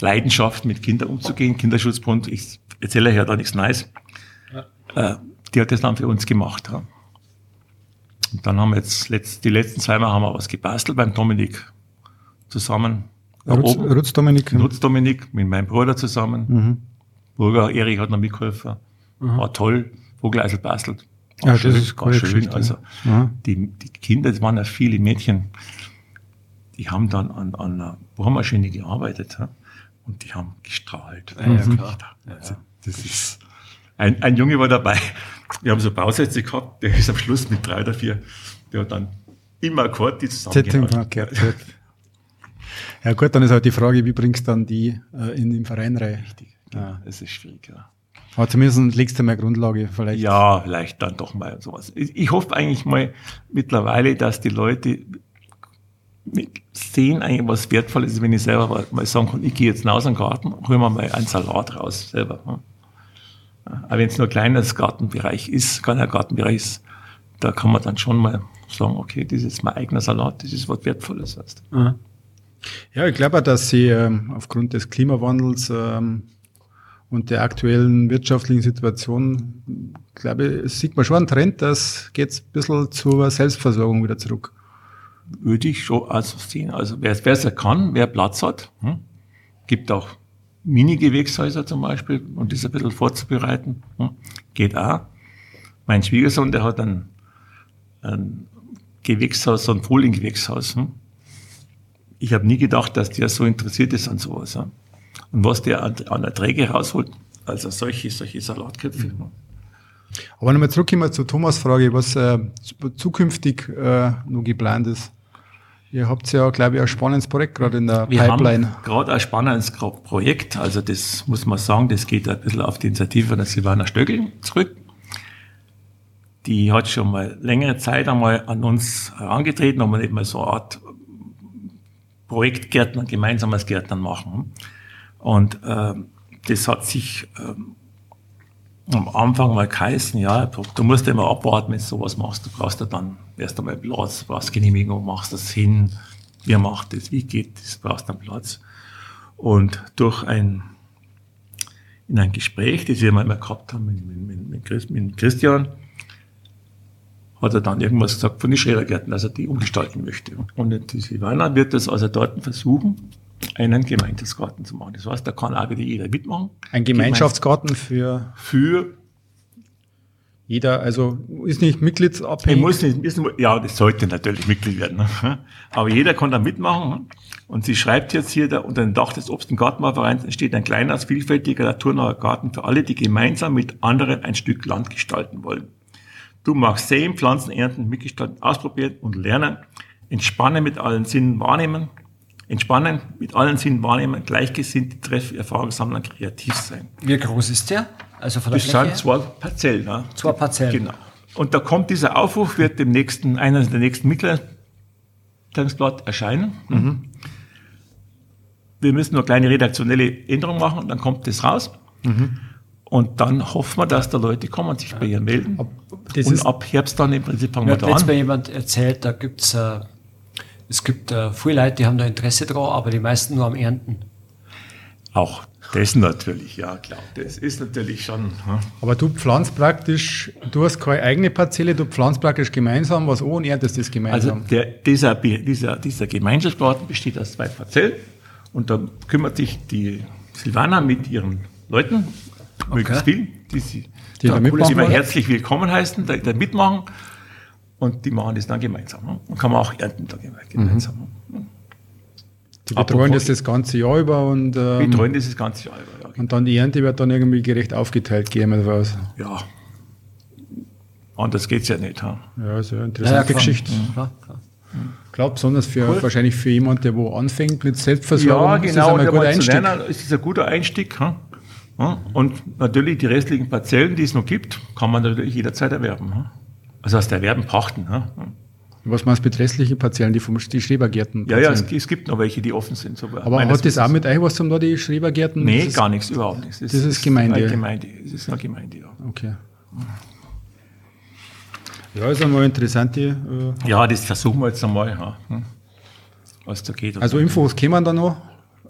Leidenschaft, mit Kindern umzugehen, Kinderschutzbund, ich erzähle euch ja da nichts Neues. Äh, die hat das dann für uns gemacht. Ja? Und dann haben wir jetzt, letzt, die letzten zwei Mal haben wir was gebastelt beim Dominik zusammen. Rutz, oben. Rutz Dominik. Dominik mit meinem Bruder zusammen. Mhm. Burger Erik hat noch mitgeholfen. War toll. Vogeleisel bastelt. War Ja, das schön, ist war schön. Geschichte, Also, ja. die, die Kinder, das waren ja viele Mädchen, die haben dann an, an einer Bohrmaschine gearbeitet. Ja? Und die haben gestrahlt. Ja, ja, klar. Also, das ist, ein, ein Junge war dabei. Wir haben so Bausätze gehabt, der ist am Schluss mit drei oder vier, der hat dann immer Akkord die zusammengehalten. Ja gut, dann ist halt die Frage, wie bringst du dann die äh, in den Verein rein? Richtig. Ja, das ist schwierig, ja. Aber zumindest legst du mal Grundlage vielleicht. Ja, vielleicht dann doch mal sowas. Ich, hoffe eigentlich mal mittlerweile, dass die Leute sehen eigentlich was Wertvolles ist, wenn ich selber mal sagen kann, ich gehe jetzt raus in den Garten, hol mir mal einen Salat raus selber. Aber wenn es nur ein kleines Gartenbereich ist, kleiner Gartenbereich ist, da kann man dann schon mal sagen, okay, das ist mein eigener Salat, das ist was Wertvolles. Weißt du. Ja, ich glaube auch, dass sie ähm, aufgrund des Klimawandels ähm, und der aktuellen wirtschaftlichen Situation, glaube ich, sieht man schon einen Trend, das geht ein bisschen zur Selbstversorgung wieder zurück. würde ich schon also sehen. Also wer es kann, wer Platz hat, hm? gibt auch Mini-Gewächshäuser zum Beispiel und das ein bisschen vorzubereiten, hm? geht auch. Mein Schwiegersohn, der hat ein, ein Gewächshaus, so ein Frühling-Gewächshaus. Hm? Ich habe nie gedacht, dass der so interessiert ist an sowas. Ja? Und was der an, an Erträge rausholt, also solche, solche Salatköpfe. hm? Aber nochmal zurückkommen zur Thomas Frage, was äh, zukünftig äh, noch geplant ist. Ihr habt ja, glaube ich, ein spannendes Projekt gerade in der Wir Pipeline. haben gerade ein spannendes Projekt, also das muss man sagen, das geht ein bisschen auf die Initiative der Silvana Stöckel zurück. Die hat schon mal längere Zeit einmal an uns herangetreten, ob wir nicht mal so eine Art Projektgärtner, gemeinsames Gärtnern machen. Und ähm, das hat sich ähm, am Anfang mal geheißen, ja, du, du musst ja immer abwarten, wenn du sowas machst. Du brauchst ja dann erst einmal Platz, brauchst Genehmigung, machst das hin, wer macht das, wie geht das, brauchst dann Platz. Und durch ein, in ein Gespräch, das wir mal immer gehabt haben mit, mit, mit, mit, Chris, mit Christian, hat er dann irgendwas gesagt von den Schrebergärten, dass er die umgestalten möchte. Und die Silvana wird das also dort versuchen, einen Gemeinschaftsgarten zu machen. Das heißt, da kann auch wieder jeder mitmachen. Ein Gemeinschaftsgarten für Für jeder, also ist nicht Ich mitgliedsabhängig. muss nicht wo- ja, das sollte natürlich Mitglied werden. Ne? Aber jeder kann da mitmachen. Und sie schreibt jetzt hier, da, unter dem Dach des Obst- und Gartenbauvereins entsteht ein kleiner, vielfältiger, naturnaher Garten für alle, die gemeinsam mit anderen ein Stück Land gestalten wollen. Du magst sehen, Pflanzen ernten, mitgestalten, ausprobieren und lernen, entspannen mit allen Sinnen wahrnehmen, entspannen mit allen Sinnen wahrnehmen, gleichgesinnte Treffen, Erfahrung sammeln, kreativ sein. Wie groß ist der? Also von der Das sind Fläche? zwei Parzellen. Ne? Zwei Parzellen. Genau. Und da kommt dieser Aufruf, wird dem nächsten, einer der nächsten Mitteilungsblatt erscheinen. Mhm. Wir müssen nur kleine redaktionelle Änderungen machen und dann kommt das raus. Mhm. Und dann hoffen wir, dass da Leute kommen und sich bei ihr melden. das und ab Herbst dann im Prinzip fangen Mir wir hat da letztes Mal an. jemand erzählt, da gibt's äh, es gibt äh, viele Leute, die haben da Interesse dran, aber die meisten nur am Ernten. Auch das natürlich, ja klar. Das ist natürlich schon. hm. Aber du pflanzt praktisch, du hast keine eigene Parzelle, du pflanzt praktisch gemeinsam was an und erntest das Also gemeinsam. der, dieser, dieser, dieser Gemeinschaftsgarten besteht aus zwei Parzellen und da kümmert sich die Silvana mit ihren Leuten, möglichst viel, die sie Die da mitmachen wollen? herzlich willkommen heißen, da, da mitmachen und die machen das dann gemeinsam. Ne? Und kann man auch ernten da geme- gemeinsam. Mhm. Die betreuen das apropos- das ganze Jahr über und, ähm, betreuen das ganze Jahr über. Ja, und dann die Ernte wird dann irgendwie gerecht aufgeteilt, gehen wir davon aus. ja. Anders geht's ja nicht. Ha? Ja, ist ja eine interessante Geschichte. Klar, klar. Ich glaube, besonders für, wahrscheinlich für jemanden, der wo anfängt mit Selbstversorgung, Ja, ist das genau. ein zu Einstieg. lernen, ist das ein guter Einstieg. hm? Ja, und natürlich die restlichen Parzellen, die es noch gibt, kann man natürlich jederzeit erwerben. Also aus der Erwerben pachten. Was meinst du mit restlichen Parzellen, die vom die Schrebergärten? Ja, ja, es, es gibt noch welche, die offen sind. So Aber meines hat das auch mit euch was zum da, die Schrebergärten? Nee, Das gar nichts, überhaupt nichts. das ist Gemeinde. Eine Gemeinde. Das ist eine Gemeinde, ja. Okay. Ja, ist einmal interessante. Äh, Ja, das versuchen wir jetzt einmal, ja, hm? was da geht. also Infos kämen dann noch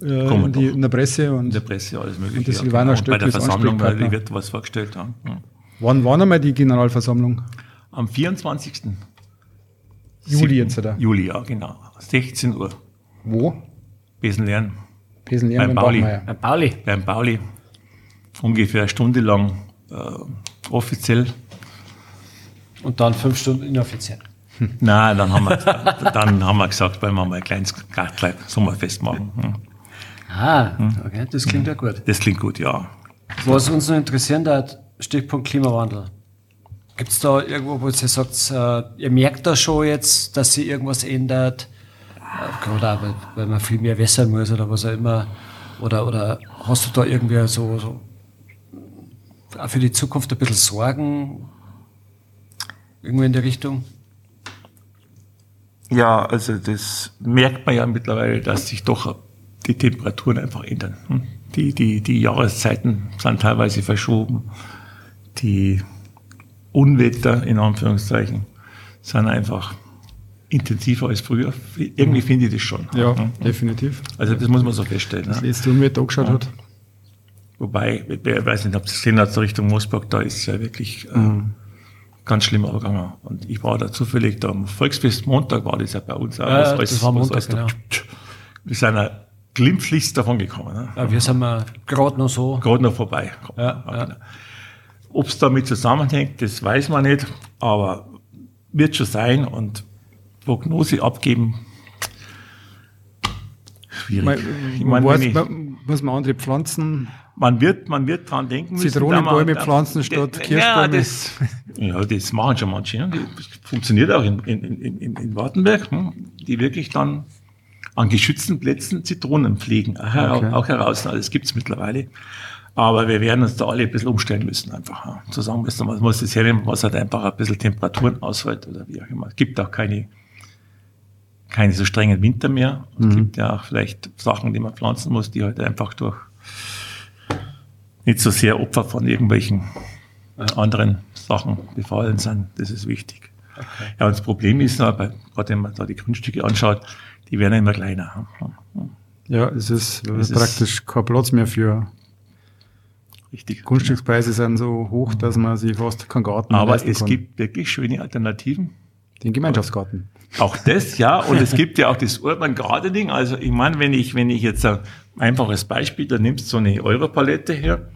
äh, Kommen in, die, in der Presse und in der Presse alles mögliche. Und das ja, genau. Und bei der Versammlung, die wird was vorgestellt haben. hm? wann war nochmal die Generalversammlung? Am 24. Juli jetzt, oder? Juli, ja, genau. 16 Uhr. Wo? Besenlernen. Pesenlehren Beim beim Pauli. Bei Pauli. beim Pauli ungefähr eine Stunde lang äh, offiziell. Und dann fünf Stunden inoffiziell. Nein, dann haben wir, dann haben wir gesagt, weil wir mal ein kleines Gartlein Sommerfest machen. Hm. Ah, okay, das klingt ja gut. Das klingt gut, ja. Was uns noch interessieren hat, Stichpunkt Klimawandel. Gibt es da irgendwo, wo ihr sagt, äh, ihr merkt da schon jetzt, dass sich irgendwas ändert? Gerade auch, weil, man viel mehr wässern muss oder was auch immer. Oder, oder hast du da irgendwie so, so für die Zukunft ein bisschen Sorgen? Irgendwo in der Richtung? Ja, also das merkt man ja mittlerweile, dass sich doch die Temperaturen einfach ändern. Hm? Die, die, die Jahreszeiten sind teilweise verschoben. Die Unwetter, in Anführungszeichen, sind einfach intensiver als früher. Irgendwie finde ich das schon. Ja, definitiv. Also das muss man so feststellen. Das Ne? letzte Unwetter angeschaut hat. Wobei, ich weiß nicht, ob es gesehen hat, Richtung Moosburg, da ist es ja wirklich äh, ganz schlimm abgegangen. Und ich war da zufällig, da am Volksfest Montag war das ja bei uns auch. Ja, das war Montag, genau. Wir sind ja glimpflichst davon gekommen. Ne? Ja, wir sind gerade noch so. Gerade noch vorbei. Ja, ja. genau. Ob es damit zusammenhängt, das weiß man nicht, aber wird schon sein und Prognose abgeben. Schwierig. Man, ich man meine, weiß, ich- man, muss man andere Pflanzen, man wird, man wird dran denken müssen. Zitronenbäume pflanzen statt Ja, Kirschbäume. das, ja, das machen schon manche. Ne? Das funktioniert auch in, in, in, in, Wartenberg, hm? die wirklich dann an geschützten Plätzen Zitronen pflegen, auch, Okay. auch heraus. Also das gibt's mittlerweile. Aber wir werden uns da alle ein bisschen umstellen müssen, einfach. Zu sagen müssen, man muss das hernehmen, was halt einfach ein bisschen Temperaturen aushält oder wie auch immer. Es gibt auch keine, keine so strengen Winter mehr. Es gibt ja auch vielleicht Sachen, die man pflanzen muss, die halt einfach durch nicht so sehr Opfer von irgendwelchen äh, anderen Sachen befallen sind. Das ist wichtig. Ja, und das Problem ist, aber, gerade wenn man da die Grundstücke anschaut, die werden immer kleiner. ja, es ist äh, Es ist- praktisch kein Platz mehr für Richtig. Grundstückspreise sind so hoch, dass man sich fast keinen Garten Aber es kann. gibt wirklich schöne Alternativen. den Gemeinschaftsgarten. Auch das, ja. Und es gibt ja auch das Urban Gardening. Also ich meine, wenn ich, wenn ich jetzt ein einfaches Beispiel, da nimmst du so eine Europalette her,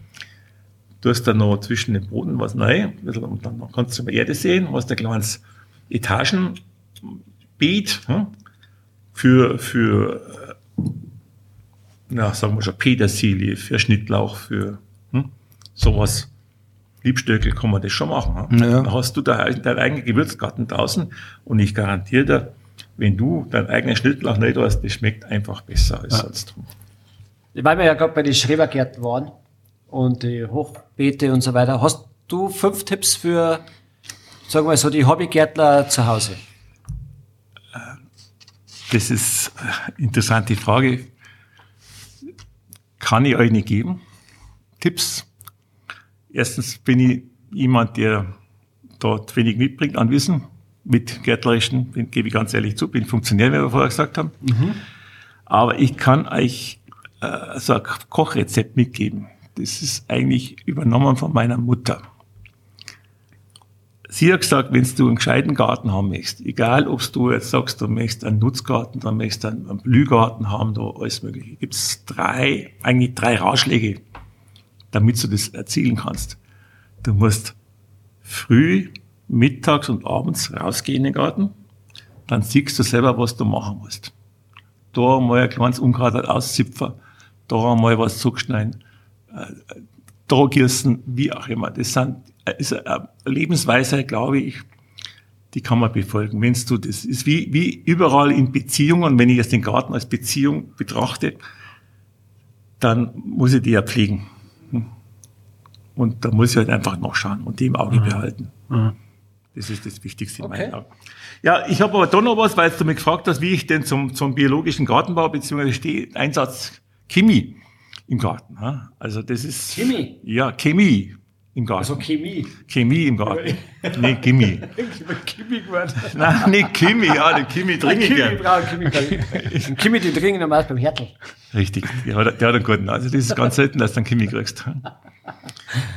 du hast da noch zwischen dem Boden was neu, und dann kannst du über Erde sehen, hast ein kleines Etagenbeet hm, für, für, äh, na, sagen wir schon, Petersilie, für Schnittlauch, für hm, sowas. Liebstöckel kann man das schon machen. hm. Ja. Dann hast du da deinen eigenen Gewürzgarten draußen und ich garantiere dir, wenn du deinen eigenen Schnittlauch nicht hast, das schmeckt einfach besser als sonst. Weil wir ja gerade bei den Schrebergärten waren und die Hochbeete und so weiter. Hast du fünf Tipps für, sagen wir so, die Hobbygärtler zu Hause? Das ist eine interessante Frage. Kann ich euch nicht geben. Tipps. Erstens bin ich jemand, der dort wenig mitbringt an Wissen. Mit Gärtlerischen, bin, gebe ich ganz ehrlich zu, bin Funktionär, wie wir vorher gesagt haben. Aber ich kann euch äh, so ein Kochrezept mitgeben. Das ist eigentlich übernommen von meiner Mutter. Sie hat gesagt, wenn du einen gescheiten Garten haben möchtest, egal ob du jetzt sagst, du möchtest einen Nutzgarten, dann möchtest du einen, einen Blühgarten haben, da alles mögliche. Gibt es drei, eigentlich drei Ratschläge, damit du das erzielen kannst. Du musst früh, mittags und abends rausgehen in den Garten, dann siehst du selber, was du machen musst. Da mal ein kleines Unkraut auszipfen, da mal was zuschneiden, äh, da gießen, wie auch immer. Das sind, äh, ist eine Lebensweise, glaube ich, die kann man befolgen. Wenn du, das ist wie, wie überall in Beziehungen, wenn ich jetzt den Garten als Beziehung betrachte, dann muss ich die ja pflegen. Und da muss ich halt einfach nachschauen und die im Auge behalten. Das ist das Wichtigste in Okay. meinen Augen. Ja, ich habe aber da noch was, weil du mich gefragt hast, wie ich denn zum, zum biologischen Gartenbau beziehungsweise stehe, Einsatz Chemie im Garten. ja. Also das ist... Chemie? Ja, Chemie im Garten. Also Chemie. Chemie im Garten. nee, Chemie. Chemie geworden. Nein, nicht Chemie, ja, die Chemie trinke ich Chemie gern. Chemie brauchen. Chemie, die trinken normal beim Hertel. Richtig, der hat, der hat einen guten. Also das ist ganz selten, dass du einen Chemie kriegst.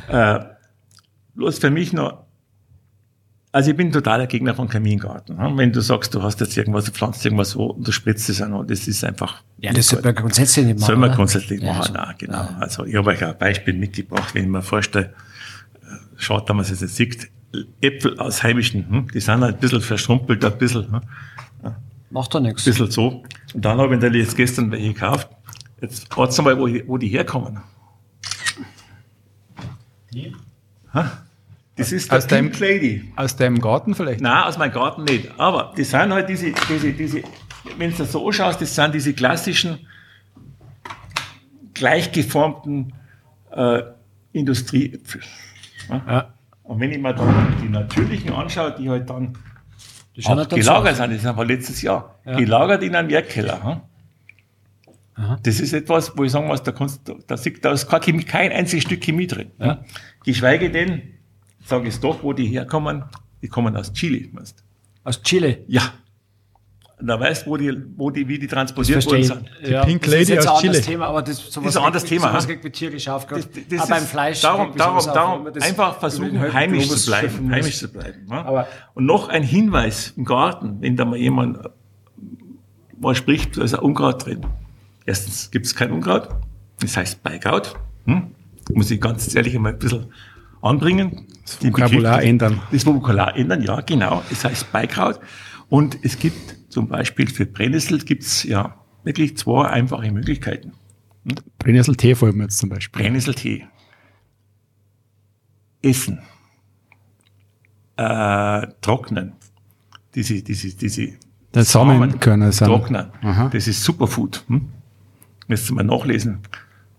Äh, bloß für mich noch, also ich bin totaler Gegner von Chemie im Garten. ja. Wenn du sagst, du hast jetzt irgendwas, du pflanzt irgendwas so und du spritzt es an, und das ist einfach. Ja, das sollte man grundsätzlich nicht machen. Soll man oder? grundsätzlich Ja, machen, so. nein, genau. Also ich habe euch ein Beispiel mitgebracht, wenn ich mir vorstelle, äh, schaut, dass man es jetzt sieht, Äpfel aus heimischen, hm, die sind halt ein bisschen verschrumpelt, ein bisschen, hm, Macht doch nichts. bisschen so. Und dann habe ich natürlich jetzt gestern welche gekauft. Jetzt warten mal, wo, wo die herkommen. Ha? Das ist Aus deinem- Lady. Aus deinem Garten vielleicht? Nein, aus meinem Garten nicht. Aber die sind halt diese, diese, diese wenn du das so anschaust, das sind diese klassischen, gleichgeformten äh, Industrieäpfel. Ja? Ja. Und wenn ich mir dann die natürlichen anschaue, die halt dann gelagert sind, das war letztes Jahr, Ja. gelagert in einem Werkkeller. Aha. Das ist etwas, wo ich sagen muss, da, kannst, da, sieht- da ist kein, Chemie, kein einziges Stück Chemie drin. Ja. Geschweige denn, sage ich es doch, wo die herkommen, die kommen aus Chile. Weißt. Aus Chile. Ja. Da weißt du, wo die, wo die, wie die Das transportiert worden sind. ich. Ja, Pink das ist Lady jetzt aus ein anderes Chile. Thema, aber das, sowas ist ein anderes Thema, Sowas hä? regt mich tierisch auf. Das, das Auch beim ist- Fleisch. Darum, darum, darum das einfach versuchen, heimisch zu bleiben. Heimisch zu bleiben. Ja? Aber- Und noch ein Hinweis im Garten, wenn da mal jemand äh, mal spricht, da ist ein Unkraut drin. Erstens gibt es kein Unkraut, das heißt Beigaut. Hm? Muss ich ganz ehrlich einmal ein bisschen anbringen. Das Vokabular ändern. Das Vokabular ändern, ja, genau. Es heißt Beikraut. Und es gibt zum Beispiel für Brennnessel gibt's ja wirklich zwei einfache Möglichkeiten. Brennnesseltee vor allem jetzt zum Beispiel. Brennnesseltee. Essen. Äh, trocknen. Diese, diese, diese Das Samenkörner sind. trocknen. Aha. Das ist Superfood. Hm? Müsst ihr mal nachlesen.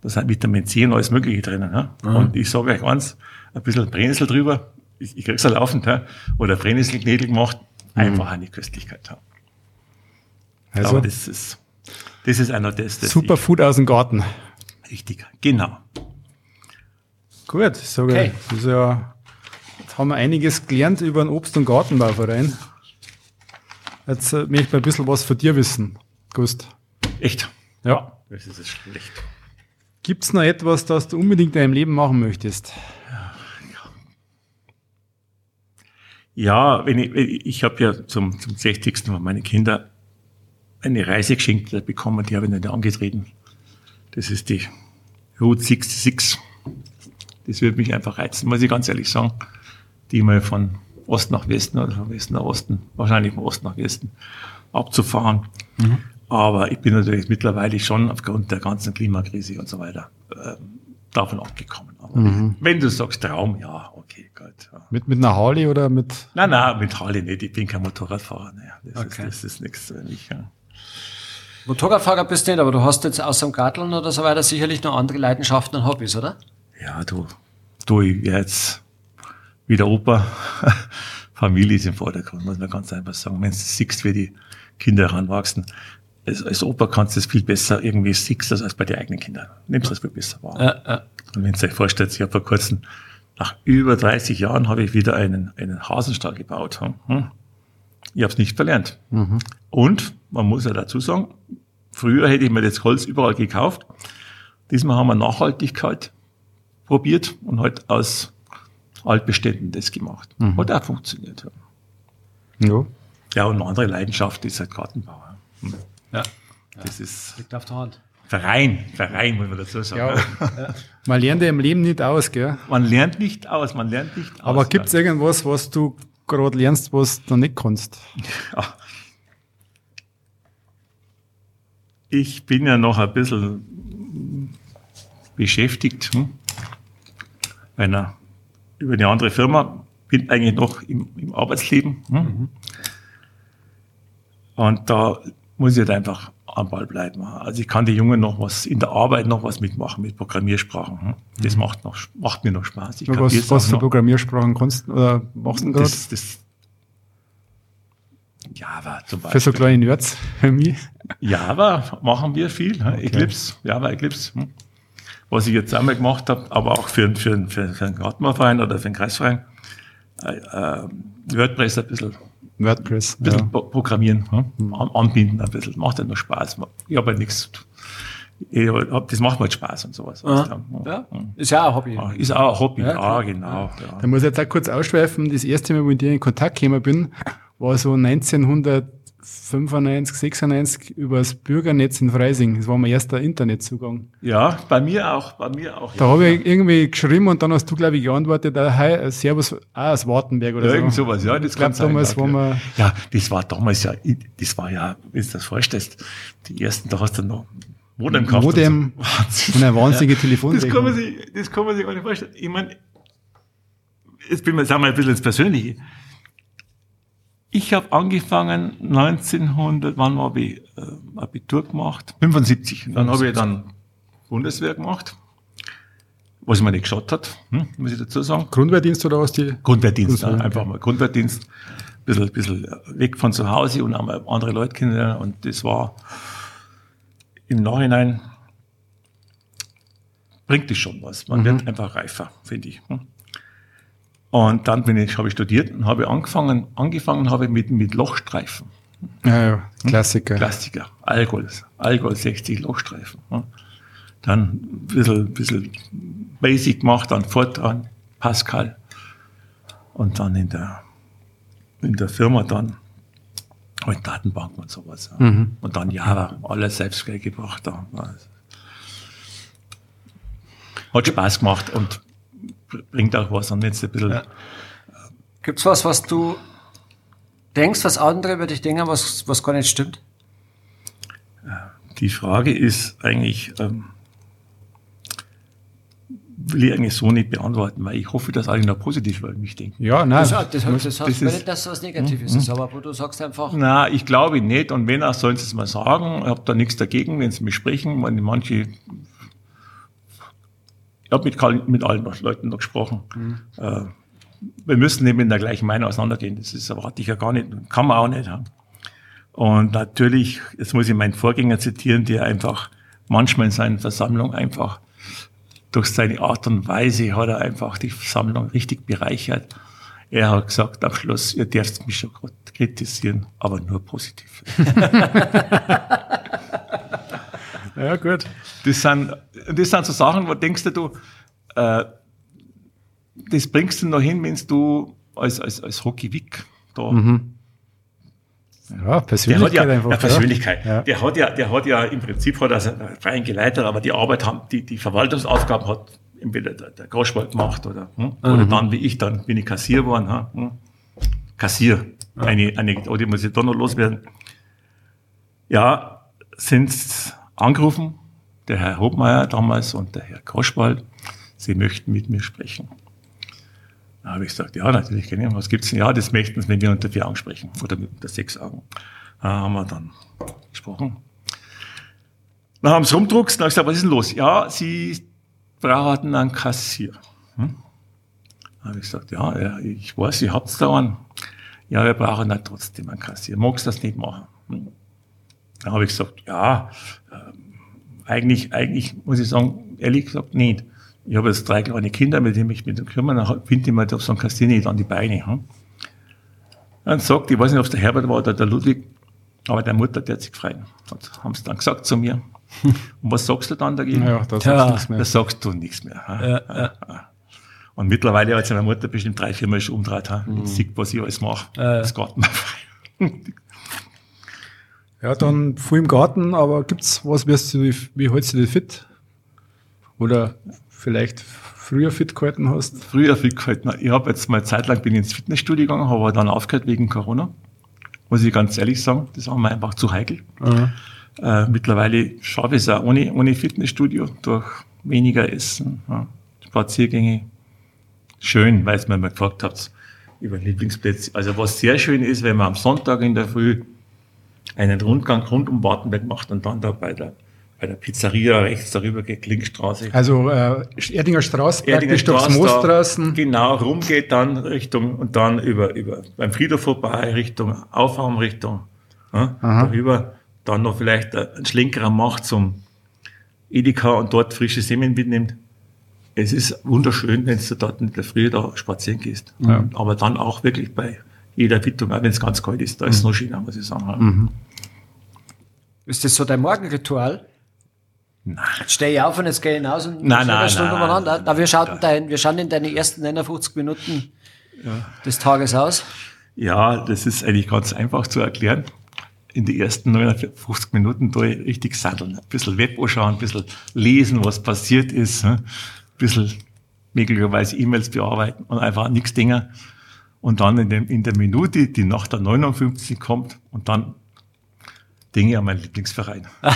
Da sind Vitamin C und alles Mögliche drinnen. Ja? Und ich sage euch eins, ein bisschen Brennnessel drüber, ich, ich krieg's ja laufend, ja? oder Brennnesselknädel gemacht, einfach eine Köstlichkeit. Ja. Also Aber das ist, das ist einer das, das super Food aus dem Garten. ich, richtig, genau. Gut, ich sage, Okay. das ist ja, jetzt haben wir einiges gelernt über den Obst- und Gartenbauverein. Jetzt äh, möchte ich mal ein bisschen was von dir wissen, Gust. Echt. Ja. Das ist es schlecht. Gibt's noch etwas, das du unbedingt in deinem Leben machen möchtest? Ja, wenn ich, ich, habe ja zum, zum 60. von meine Kinder eine Reise geschenkt bekommen, die habe ich nicht angetreten. Das ist die Route 66. Das würde mich einfach reizen, muss ich ganz ehrlich sagen. Die mal von Ost nach Westen oder von Westen nach Osten, wahrscheinlich von Ost nach Westen abzufahren. Aber ich bin natürlich mittlerweile schon aufgrund der ganzen Klimakrise und so weiter ähm, davon abgekommen. Aber wenn du sagst Traum, ja, okay, gut. Ja. Mit, mit einer Harley oder mit, Nein, nein, mit Harley nicht. Ich bin kein Motorradfahrer. Naja, das, Okay. ist, das ist nichts für mich. Ja. Motorradfahrer bist du nicht, aber du hast jetzt außer dem Garteln oder so weiter sicherlich noch andere Leidenschaften und Hobbys, oder? ja, du, du, jetzt wieder Opa. Familie ist im Vordergrund, muss man ganz einfach sagen. Wenn du siehst, wie die Kinder heranwachsen, als, als Opa kannst du es viel besser irgendwie siehst das als bei den eigenen Kindern. Nimmst das viel besser wahr. Ja, ja. Und wenn ihr euch vorstellt, ich habe vor kurzem, nach über 30 Jahren habe ich wieder einen, einen Hasenstall gebaut. Hm? Ich habe es nicht verlernt. Und man muss ja dazu sagen, früher hätte ich mir das Holz überall gekauft. Diesmal haben wir Nachhaltigkeit probiert und halt aus Altbeständen das gemacht. Hat auch funktioniert. Ja. ja. und eine andere Leidenschaft ist halt Gartenbau. Hm. Ja. Das ist Liegt auf der Hand. Verein, Verein, muss man dazu sagen. ja. Man lernt ja im Leben nicht aus, gell? Man lernt nicht aus, man lernt nicht aus. Aber gibt's irgendwas, was du gerade lernst, was du noch nicht kannst? Ja. Ich bin ja noch ein bisschen beschäftigt hm? einer, über eine andere Firma, bin eigentlich noch im, im Arbeitsleben. Hm? Und da muss ich halt einfach am Ball bleiben. Also ich kann die Jungen noch was, in der Arbeit noch was mitmachen mit Programmiersprachen. Hm? Das macht, noch, macht mir noch Spaß. Ich Was, was für. Programmiersprachen kannst oder machst du gerade? Java zum Beispiel. Für so kleine Nerds für mich. Java machen wir viel. ne? Eclipse, Java Eclipse. hm. Was ich jetzt einmal gemacht habe, aber auch für, für, für, für einen Gartenbauverein oder für einen Kreisverein. Äh, äh, WordPress ein bisschen, WordPress. ein bisschen Ja. pro- programmieren, hm? An- anbinden ein bisschen. Macht ja noch Spaß. Ich habe halt nichts. Ich hab, das macht mir halt Spaß und sowas. Ja. Ist ja auch ein Hobby. Ja, Ist auch ein Hobby, Ja, ja, klar. genau. Ja. Da muss ich jetzt auch kurz ausschweifen. Das erste Mal, wo ich mit dir in Kontakt gekommen bin, war so 1995, 96 über das Bürgernetz in Freising. Das war mein erster Internetzugang. ja, bei mir auch, bei mir auch. Da ja. habe ich irgendwie geschrieben und dann hast du, glaube ich, geantwortet, ah, hi, Servus, ah, aus Wartenberg oder Irgend so. sowas, ja, das ich glaube, kann sein, damals ja, waren ja. wir, Ja, das war damals ja, das war ja, wenn du das vorstellst, die ersten, da hast du noch Modem und Modem So. Wahnsinn. und eine wahnsinnige Das kann man Telefonrechnung. sich, das kann man sich gar nicht vorstellen. Ich meine, jetzt bin wir, sagen wir ein bisschen ins Persönliche. Ich habe angefangen 1900, wann habe ich äh, Abitur gemacht? 75. Dann habe ich dann Bundeswehr gemacht, was mir nicht geschaut hat, hm, muss ich dazu sagen. Grundwehrdienst oder was die? Grundwehrdienst, Grundwehr, ja, einfach mal Grundwehrdienst. Bisschen, bisschen weg von zu Hause und haben andere Leute kennengelernt und das war im Nachhinein bringt es schon was. Man wird einfach reifer, finde ich. hm. Und dann bin ich, habe ich studiert und habe angefangen, angefangen habe mit, mit Lochstreifen. Ja, ja, Klassiker. Klassiker. Alkohol, Alkohol 60 Lochstreifen. hm. Dann ein bisschen, bisschen Basic gemacht, dann Fortran, Pascal. Und dann in der, in der Firma dann halt Datenbanken und sowas. ja. Und dann Java, alles selbst gebracht. Da. Hat Spaß gemacht und bringt auch was. Und jetzt ein bisschen, Ja. Gibt's was, was du denkst, was andere über dich denken, was, was gar nicht stimmt? die Frage ist eigentlich, ähm, will ich eigentlich so nicht beantworten, weil ich hoffe, dass alle noch positiv über mich denken. Ja, nein. Das, das, das, heißt das das ist- nicht, dass das was Negatives ist, aber du sagst einfach, Na, ich glaube nicht. Und wenn auch, sollen sie es mal sagen. Ich habe da nichts dagegen, wenn sie mich sprechen. Wenn manche, ich habe mit, Karl- mit allen Leuten noch gesprochen. Äh, wir müssen nicht mit der gleichen Meinung auseinandergehen. Das ist, erwarte ich ja gar nicht. Kann man auch nicht haben. Und natürlich, jetzt muss ich meinen Vorgänger zitieren, der einfach manchmal in seinen Versammlungen einfach durch seine Art und Weise hat er einfach die Versammlung richtig bereichert. Er hat gesagt am Schluss, ihr dürft mich schon kritisieren, aber nur positiv. Ja, gut. Das sind, das sind so Sachen, wo denkst du, äh, das bringst du noch hin, wenn du als, als, als Hockey-Wick da Ja, Der hat Persönlichkeit ja, einfach. ja Persönlichkeit. Ja. Der hat ja, der hat ja im Prinzip hat er seinen freien geleitet, aber die Arbeit haben, die, die Verwaltungsaufgaben hat entweder der, der Groschwald gemacht oder, hm? oder dann wie ich, dann bin ich Kassier geworden? Hm? Kassier. Eine, eine, oh, die muss ich da noch loswerden. Ja, sind angerufen, der Herr Hobmeier damals und der Herr Groschwald, sie möchten mit mir sprechen. Da habe ich gesagt, ja, natürlich gerne. Was gibt's denn? Ja, das möchten sie mit mir unter vier Augen sprechen. Oder mit unter sechs Augen. Da haben wir dann gesprochen. Dann haben sie rumdruckst und habe ich gesagt, was ist denn los? Ja, sie brauchen einen Kassier. Hm? Da habe ich gesagt, ja, ja ich weiß, ihr habt's da einen. Ja, wir brauchen dann trotzdem einen Kassier. Magst du das nicht machen? Hm? Da habe ich gesagt, ja, ähm, eigentlich, eigentlich muss ich sagen, ehrlich gesagt nicht. Ich habe jetzt drei kleine Kinder, mit denen ich mich kümmere, dann finde ich mir da so einen Kassier nicht an die Beine. Hm? Dann sagt, ich weiß nicht, ob es der Herbert war oder der Ludwig, aber der Mutter, der hat sich gefreut. Das haben sie dann gesagt zu mir. Und was sagst du dann dagegen? Ja, da sagst du nichts mehr. Da sagst du nichts mehr. Ja, ja. Und mittlerweile hat sich meine Mutter bestimmt drei, vier Mal schon umgedreht. Ha? Mhm. Sieht, was ich alles mache. Ja. Das Garten. Ja, dann viel im Garten, aber gibt's was, wirst du, wie hältst du dich fit? Oder vielleicht früher fit gehalten hast? Früher viel gehalten. Ich habe jetzt mal eine Zeit lang bin ich ins Fitnessstudio gegangen, habe aber dann aufgehört wegen Corona. Muss ich ganz ehrlich sagen, das war mir einfach zu heikel. Äh, mittlerweile schaffe ich es auch ohne, ohne Fitnessstudio, durch weniger Essen, ja, Spaziergänge. Schön, weil es mir mal gefragt habt über Lieblingsplätze. Also was sehr schön ist, wenn man am Sonntag in der Früh einen Rundgang rund um Wartenberg macht und dann da bei der, bei der Pizzeria rechts darüber geht, Linkstraße. Also äh, Erdinger Straße, Erdinger praktisch durchs Straße da, Moosstraßen. Genau, rumgeht dann Richtung und dann über, über beim Friedhof vorbei, Richtung Aufraum, Richtung ja, darüber, dann noch vielleicht einen Schlenkerer macht zum Edeka und dort frische Semmeln mitnimmt. Es ist wunderschön, wenn du dort in der Früh da spazieren gehst. Aber dann auch wirklich bei jeder Witterung, auch wenn es ganz kalt ist, da ist es noch schöner, muss ich sagen. ist das so dein Morgenritual? Nein. Jetzt stehe ich auf und jetzt gehe ich hinaus und Nein, nein, Stunde nein. umeinander. Na, wir, schauen dein, wir schauen in deine ersten 59 Minuten des Tages aus. Ja, das ist eigentlich ganz einfach zu erklären. In die ersten 59 Minuten da richtig satteln. Ein bisschen Web anschauen, ein bisschen lesen, was passiert ist, ein bisschen möglicherweise E-Mails bearbeiten und einfach nichts Dinger. Und dann in, dem, in der Minute, die nach der 59 kommt, und dann denke ich an meinen Lieblingsverein.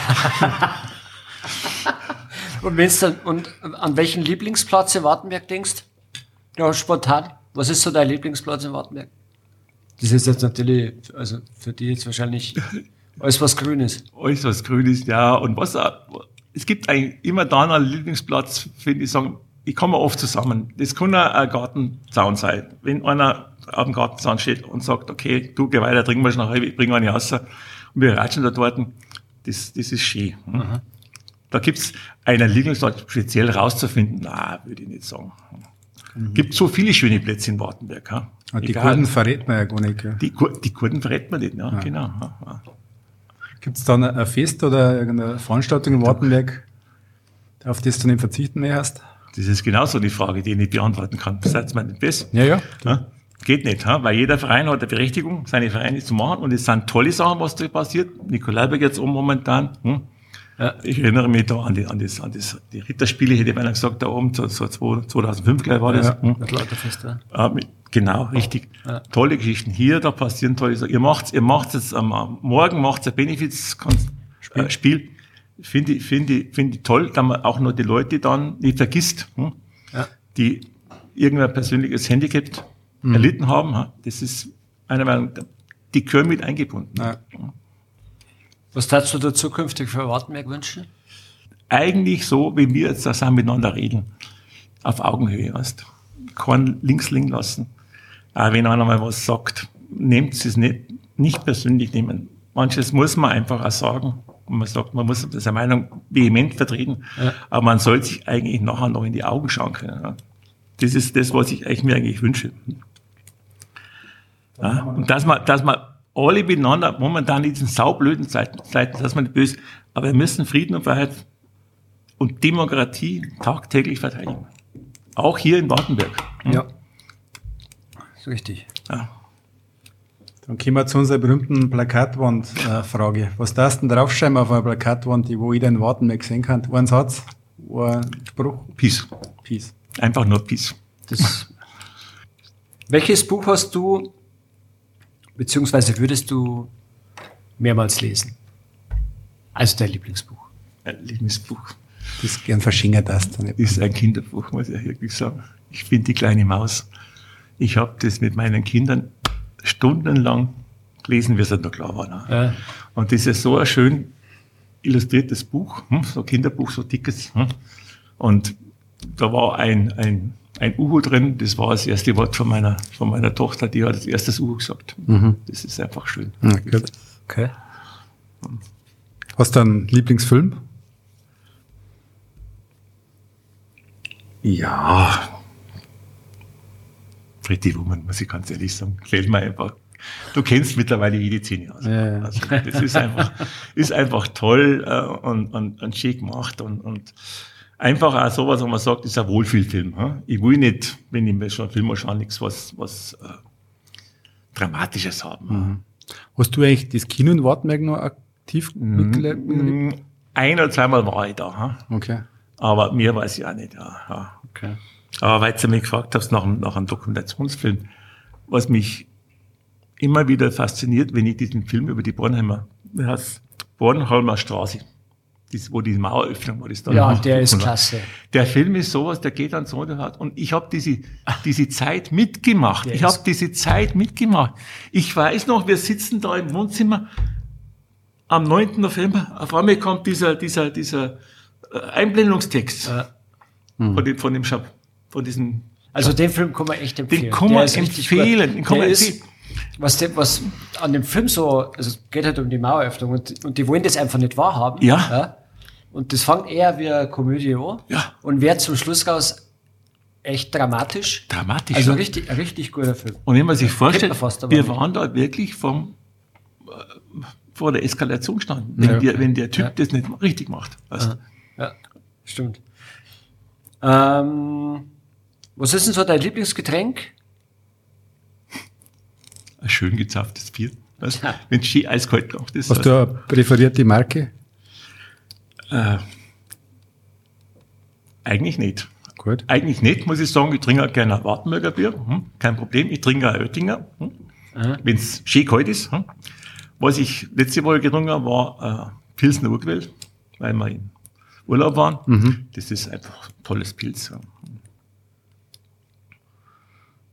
Und, wenn's dann, und an welchen Lieblingsplatz in Wartenberg denkst? Ja, spontan. Was ist so dein Lieblingsplatz in Wartenberg? Das ist jetzt natürlich, also für die jetzt wahrscheinlich alles was Grünes. Alles was Grünes, ja. Und was, es gibt eigentlich immer da einen Lieblingsplatz, finde ich, sagen, ich komme oft zusammen. Das kann auch ein Gartenzaun sein. Wenn einer auf dem Gartenzaun steht und sagt, okay, du geh weiter, trinken wir schnell, ich bringe eine raus. Und wir ratschen da dort, das, das ist schön. Hm? Da gibt's einen Lieblingsplatz speziell rauszufinden, na, würde ich nicht sagen. Gibt so viele schöne Plätze in Wartenberg. Ha? Und die. Kurden verrät man ja gar nicht. Gell? Die, die Kurden verrät man nicht, ja, genau. Ja, ja. Gibt es dann ein Fest oder irgendeine Veranstaltung in Wartenberg, auf das du nicht verzichten mehr hast? Das ist genauso die Frage, die ich nicht beantworten kann. Seid mir nicht besser? Ja, ja. Ja? Geht nicht, ha? weil jeder Verein hat eine Berechtigung, seine Vereine zu machen und es sind tolle Sachen, was da passiert. Nikolaiberg jetzt um momentan. Hm? Ja. Ich erinnere mich da an die, an das, an das, die Ritterspiele, hätte ich beinahe gesagt, da oben, so, so 2005 gleich war das. Ja. Hm? Das Lauterfest, ja. Mit- genau, richtig. Ja. Tolle Geschichten. Hier, da passieren tolle Sachen. Ihr macht's, ihr macht's jetzt am, Morgen, macht's ein Benefits-Spiel. Äh, Spiel. Finde ich, finde ich, finde ich toll, dass man auch noch die Leute dann nicht vergisst, hm? Ja. die irgendein persönliches Handicap erlitten haben. Das ist einer Meinung, die gehören mit eingebunden. Ja. Was darfst du da zukünftig für Wartenberg wünschen? Eigentlich so, wie wir jetzt da sind, miteinander reden. Auf Augenhöhe, weißt Kein links liegen lassen. Auch wenn einer mal was sagt, nehmt es nicht, nicht persönlich nehmen. Manches muss man einfach auch sagen. Und man sagt, man muss seine Meinung vehement vertreten. Ja. Aber man soll sich eigentlich nachher noch in die Augen schauen können. Ja. Das ist das, was ich eigentlich, mir eigentlich wünsche. Ja. Und dass man, dass man alle miteinander momentan in diesen saublöden Zeiten, Zeiten, dass man nicht böse, aber wir müssen Frieden und Freiheit und Demokratie tagtäglich verteidigen. Auch hier in Wartenberg. Ja. Ist richtig. Ja. Dann kommen wir zu unserer berühmten Plakatwand-Frage. Was darfst du denn draufschreiben auf einer Plakatwand, die wo jeder in Wartenberg sehen kann? Ein Satz, ein Spruch, Peace. Peace. Einfach nur Peace. Das Welches Buch hast du, beziehungsweise würdest du mehrmals lesen? Also dein Lieblingsbuch. Ein Lieblingsbuch. Das gern verschingert hast. Das ist ein Kinderbuch, muss ich wirklich sagen. Ich bin die kleine Maus. Ich habe das mit meinen Kindern stundenlang gelesen, wie es noch klar war. Ne? Ja. Und das ist so ein schön illustriertes Buch, hm, so ein Kinderbuch, so dickes. Hm. Und da war ein, ein, ein Uhu drin, das war das erste Wort von meiner, von meiner Tochter, die hat das erste Uhu gesagt. Das ist einfach schön. Gut. Okay. Hast du einen Lieblingsfilm? Ja. Pretty Woman, muss ich ganz ehrlich sagen. Gefällt mir einfach. Du kennst mittlerweile jede Szene aus. Ja, ja. Also, das ist einfach, ist einfach toll äh, und, und, und schön gemacht und, und einfach auch sowas, wo man sagt, ist ein Wohlfühlfilm. Hm? Ich will nicht, wenn ich mir schon Filme schaue, nichts was, was äh, Dramatisches haben. Mhm. Hast du eigentlich das Kino in Wartenberg noch aktiv mitgelebt? Mm, Ein oder zweimal war ich da, hm? Okay. aber mir weiß ich auch nicht. Ja, okay. Aber weil du mich gefragt hast nach, einem- nach einem Dokumentationsfilm, was mich immer wieder fasziniert, wenn ich diesen Film über die Bornheimer, wie heißt Bornholmer Straße, das, wo die Maueröffnung war, das da Ja, der ist klasse. Der Film ist sowas, der geht dann so, und ich habe diese, diese Zeit mitgemacht. Der Ich habe diese Zeit mitgemacht. Ich weiß noch, wir sitzen da im Wohnzimmer am 9. November, auf einmal kommt dieser, dieser, dieser äh, Einblendungstext Ja. von dem, von dem Schab, von diesem Also den Film kann man echt empfehlen. den kann man empfehlen. Den kann Der man empfehlen. was, der, was an dem Film so, also es geht halt um die Maueröffnung und, und die wollen das einfach nicht wahrhaben. Ja. Und das fängt eher wie eine Komödie an Ja. und wird zum Schluss raus echt dramatisch. Dramatisch. Also richtig, ein richtig guter Film. Und wenn man sich vorstellt, man wir nicht. waren da wirklich vom, äh, vor der Eskalation gestanden, wenn, Ja. der, wenn der Typ Ja. das nicht richtig macht. Weißt? Ja, stimmt. Ähm, was ist denn so dein Lieblingsgetränk? Ein schön gezapftes Bier. Weißt? Wenn es schön eiskalt gemacht ist. Hast du eine präferierte Marke? Äh, eigentlich nicht. Gut. Eigentlich nicht, muss ich sagen. Ich trinke auch gerne Wartenberger Bier. Hm, kein Problem. Ich trinke auch Oettinger. Hm, Wenn es schön kalt ist. Hm. Was ich letzte Woche getrunken habe, war äh, Pilsner Urquell, weil wir in Urlaub waren. Das ist einfach ein tolles Pilz. ja.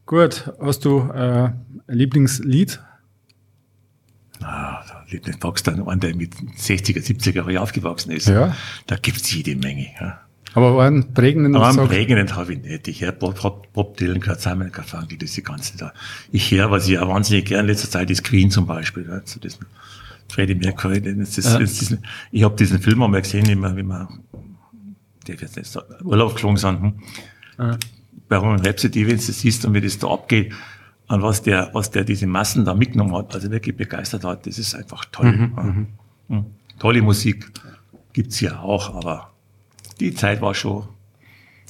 Gut, hast du äh, ein Lieblingslied? Ah, da lebt nicht an der mit 60er, 70er Jahren aufgewachsen ist. Ja. Da gibt's jede Menge. Ja. Aber einen prägenden Aber sagst- prägenden habe ich nicht. Ich höre Bob, Bob, Bob Dylan, Kurt Simon, Garfunkel, diese ganze da. Ich höre, was ich auch wahnsinnig gern in letzter Zeit ist Queen zum Beispiel. Ja, zu diesem Freddie Mercury. ist, es ist diesen, ich habe diesen Film einmal gesehen, wie man, wie der wird jetzt da Urlaub geflogen sind. Hm? Bei Roman Rhapsody, wenn du das siehst und wie das da abgeht, an was der, was der diese Massen da mitgenommen hat, also wirklich begeistert hat, das ist einfach toll. ja. Hm. Tolle Musik gibt's ja auch, aber die Zeit war schon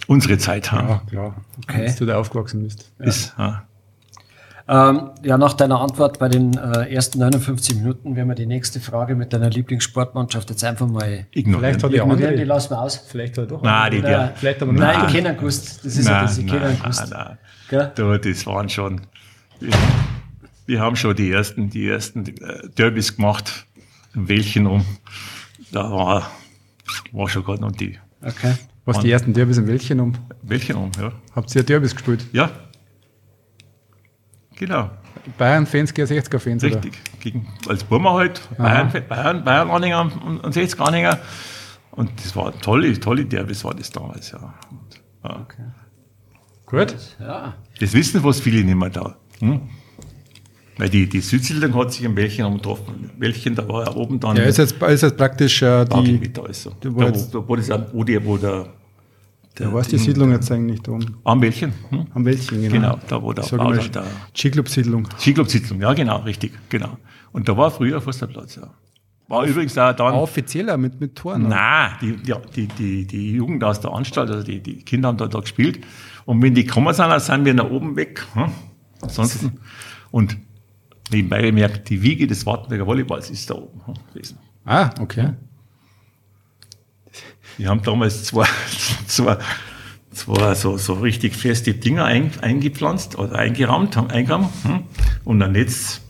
unsere Zeit. Ja, Ja. klar. Okay. Als du da aufgewachsen bist. Ist, ja. Ähm, ja, nach deiner Antwort bei den äh, ersten 59 Minuten werden wir die nächste Frage mit deiner Lieblingssportmannschaft jetzt einfach mal Vielleicht Ignorieren. hat er ignorieren. Die andere. lassen wir aus. Vielleicht hat er doch. Nein, die, die, Vielleicht aber nur. Nein, Nein. ich kenne gewusst. Das ist ja das, ich kenne gewusst. nein. Gell? Du, das waren schon, wir, wir haben schon die ersten, die ersten äh, Derbys gemacht, in welchen um. Da war, war schon gerade noch die, Okay. Was die ersten Derbys in welchen um? welchen um, ja. Habt ihr Derbys gespielt? Ja. Genau, Bayern-Fans gegen 60er-Fans, oder? richtig. Gegen, als Burma halt, Bayern, Bayern, Bayern und, und 60 Anhänger. Und das war tolle, tolle Derbys war das damals, ja. Und, ja. Gut. Ja. Das wissen fast viele nicht mehr da. Hm? Weil die, die Südsiedlung hat sich in Welchen getroffen. Welchen, da war ja oben dann Ja, ist jetzt, ist jetzt praktisch äh, die. mit da ist so. du Da, wolltest- wo, da, wo, das, wo, die, wo der, der Ja, was ist die Siedlung jetzt eigentlich da oben? Am Welchen? Hm? Am Wäldchen, genau. Genau, da wo der Skiclub-Siedlung. Skiclub-Siedlung, ja genau, richtig, genau. Und da war früher Fußballplatz, ja. War übrigens auch dann. Offizieller mit, mit Toren. Nein, die, die, die, die, die Jugend aus der Anstalt, also die, die Kinder haben da, da gespielt. Und wenn die gekommen sind, dann sind wir nach oben weg. Hm? Ansonsten. Und nebenbei gemerkt, die Wiege des Wartenberger Volleyballs ist da oben gewesen. Ah, okay. Die haben damals zwei, zwei, zwei so, so richtig feste Dinger ein, eingepflanzt oder eingerahmt, haben eingerahmt hm? und ein Netz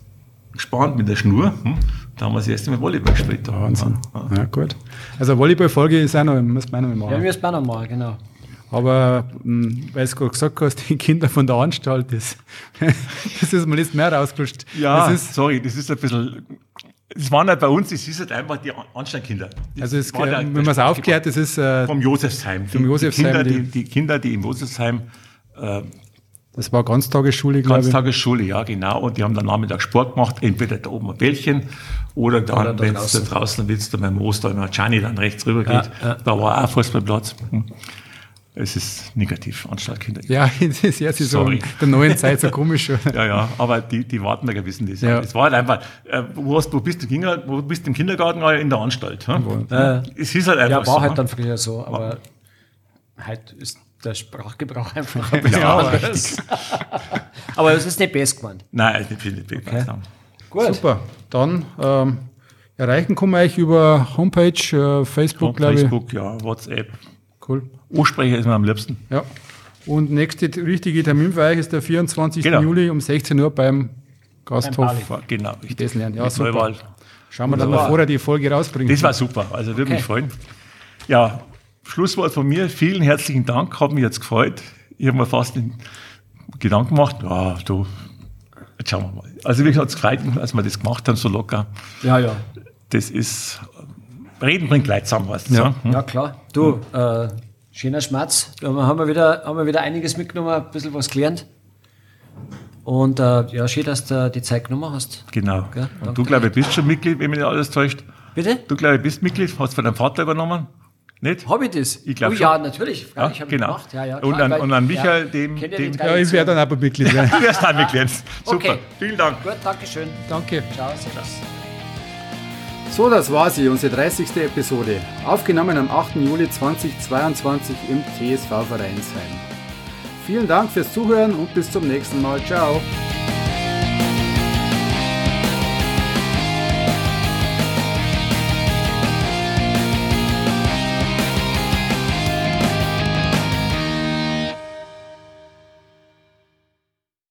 gespannt mit der Schnur. Hm? Da haben wir das erste Mal Volleyball gespielt. Wahnsinn. Ja, ja. Ja, gut. Also Volleyball-Folge ist auch noch, müssen wir auch noch mal Ja, machen. wir müssen auch noch mal, genau. Aber mh, weil du gerade gesagt hast, die Kinder von der Anstalt, das, das ist mir nicht mehr rausgerutscht. Ja, Das ist, sorry, das ist ein bisschen. Das waren halt bei uns, das ist halt einfach die Anstandkinder. Das also es, der- wenn man es aufklärt, das ist, äh, Vom Josefsheim. Die, Vom Josefsheim, Die Kinder, die- die, Kinder, die im Josefsheim äh, das war Ganztagesschule, glaube ich. Ganztagesschule, ja, genau. Und die haben dann Nachmittag Sport gemacht, entweder da oben ein Bällchen oder Oder dann, da wenn es da draußen. willst, da beim Moos, da immer Gianni dann rechts rüber geht. Ja, ja. Da war auch Fußballplatz. Hm. Es ist negativ, Anstaltkinder. Ja, das ist ja so der neuen Zeit so komisch. Ja, ja, aber die, die Wartenberger wissen das. Ja. Ja. Es war halt einfach, äh, wo, hast, wo, bist du Kinder, wo bist du im Kindergarten oder in der Anstalt? Hm? Äh, Es ist halt einfach ja, war so. halt hm? dann früher so, aber heute ist der Sprachgebrauch einfach ein bisschen Ja, anders. aber es ist nicht best gemeint. Nein, ich bin nicht okay. Gut. Super. Dann ähm, erreichen kann man euch über Homepage, äh, Facebook, glaube ich. Facebook, ja, WhatsApp. Cool. Ursprecher ist mir am liebsten. Ja. Und nächste richtige Termin für euch ist der 24. Genau. Juli um 16 Uhr beim Beim Gasthof. Bali. Genau, richtig. Das lernen. Ja, Mit super. Neuwahl. Schauen wir dann mal Wunderbar. vorher die Folge rausbringen. Das war super, also würde mich Okay. freuen. Ja, Schlusswort von mir. Vielen herzlichen Dank, hat mich jetzt gefreut. Ich habe mir fast den Gedanken gemacht, ja, du, jetzt schauen wir mal. Also wirklich hat es gefreut, als wir das gemacht haben, so locker. Ja, ja. Das ist, Reden bringt Leid zusammen, weißt du. Ja. so, hm? Ja, klar. Du, äh, schöner Schmerz. Da haben wir, wieder, haben wir wieder einiges mitgenommen, ein bisschen was gelernt. Und äh, ja, schön, dass du die Zeit genommen hast. Genau. Gell, Und du, glaube ich, bist schon Mitglied, wenn mich nicht alles täuscht. Bitte? Du, glaube ich, bist Mitglied, hast von deinem Vater übernommen? Nicht? Habe ich das? Ich glaub oh, schon. ja, natürlich. Ja, habe ich genau. gemacht. Ja, ja, Und klar, an- weil- und an Michael, ja, dem- dem- ja, ich werde dann auch Mitglied werden. Du wirst auch Mitglied. Super. Okay. Vielen Dank. Gut, Dankeschön. Danke. Ciao, servus. So, das war sie, unsere 30. Episode. Aufgenommen am 8. Juli 2022 im TSV Vereinsheim. Vielen Dank fürs Zuhören und bis zum nächsten Mal. Ciao.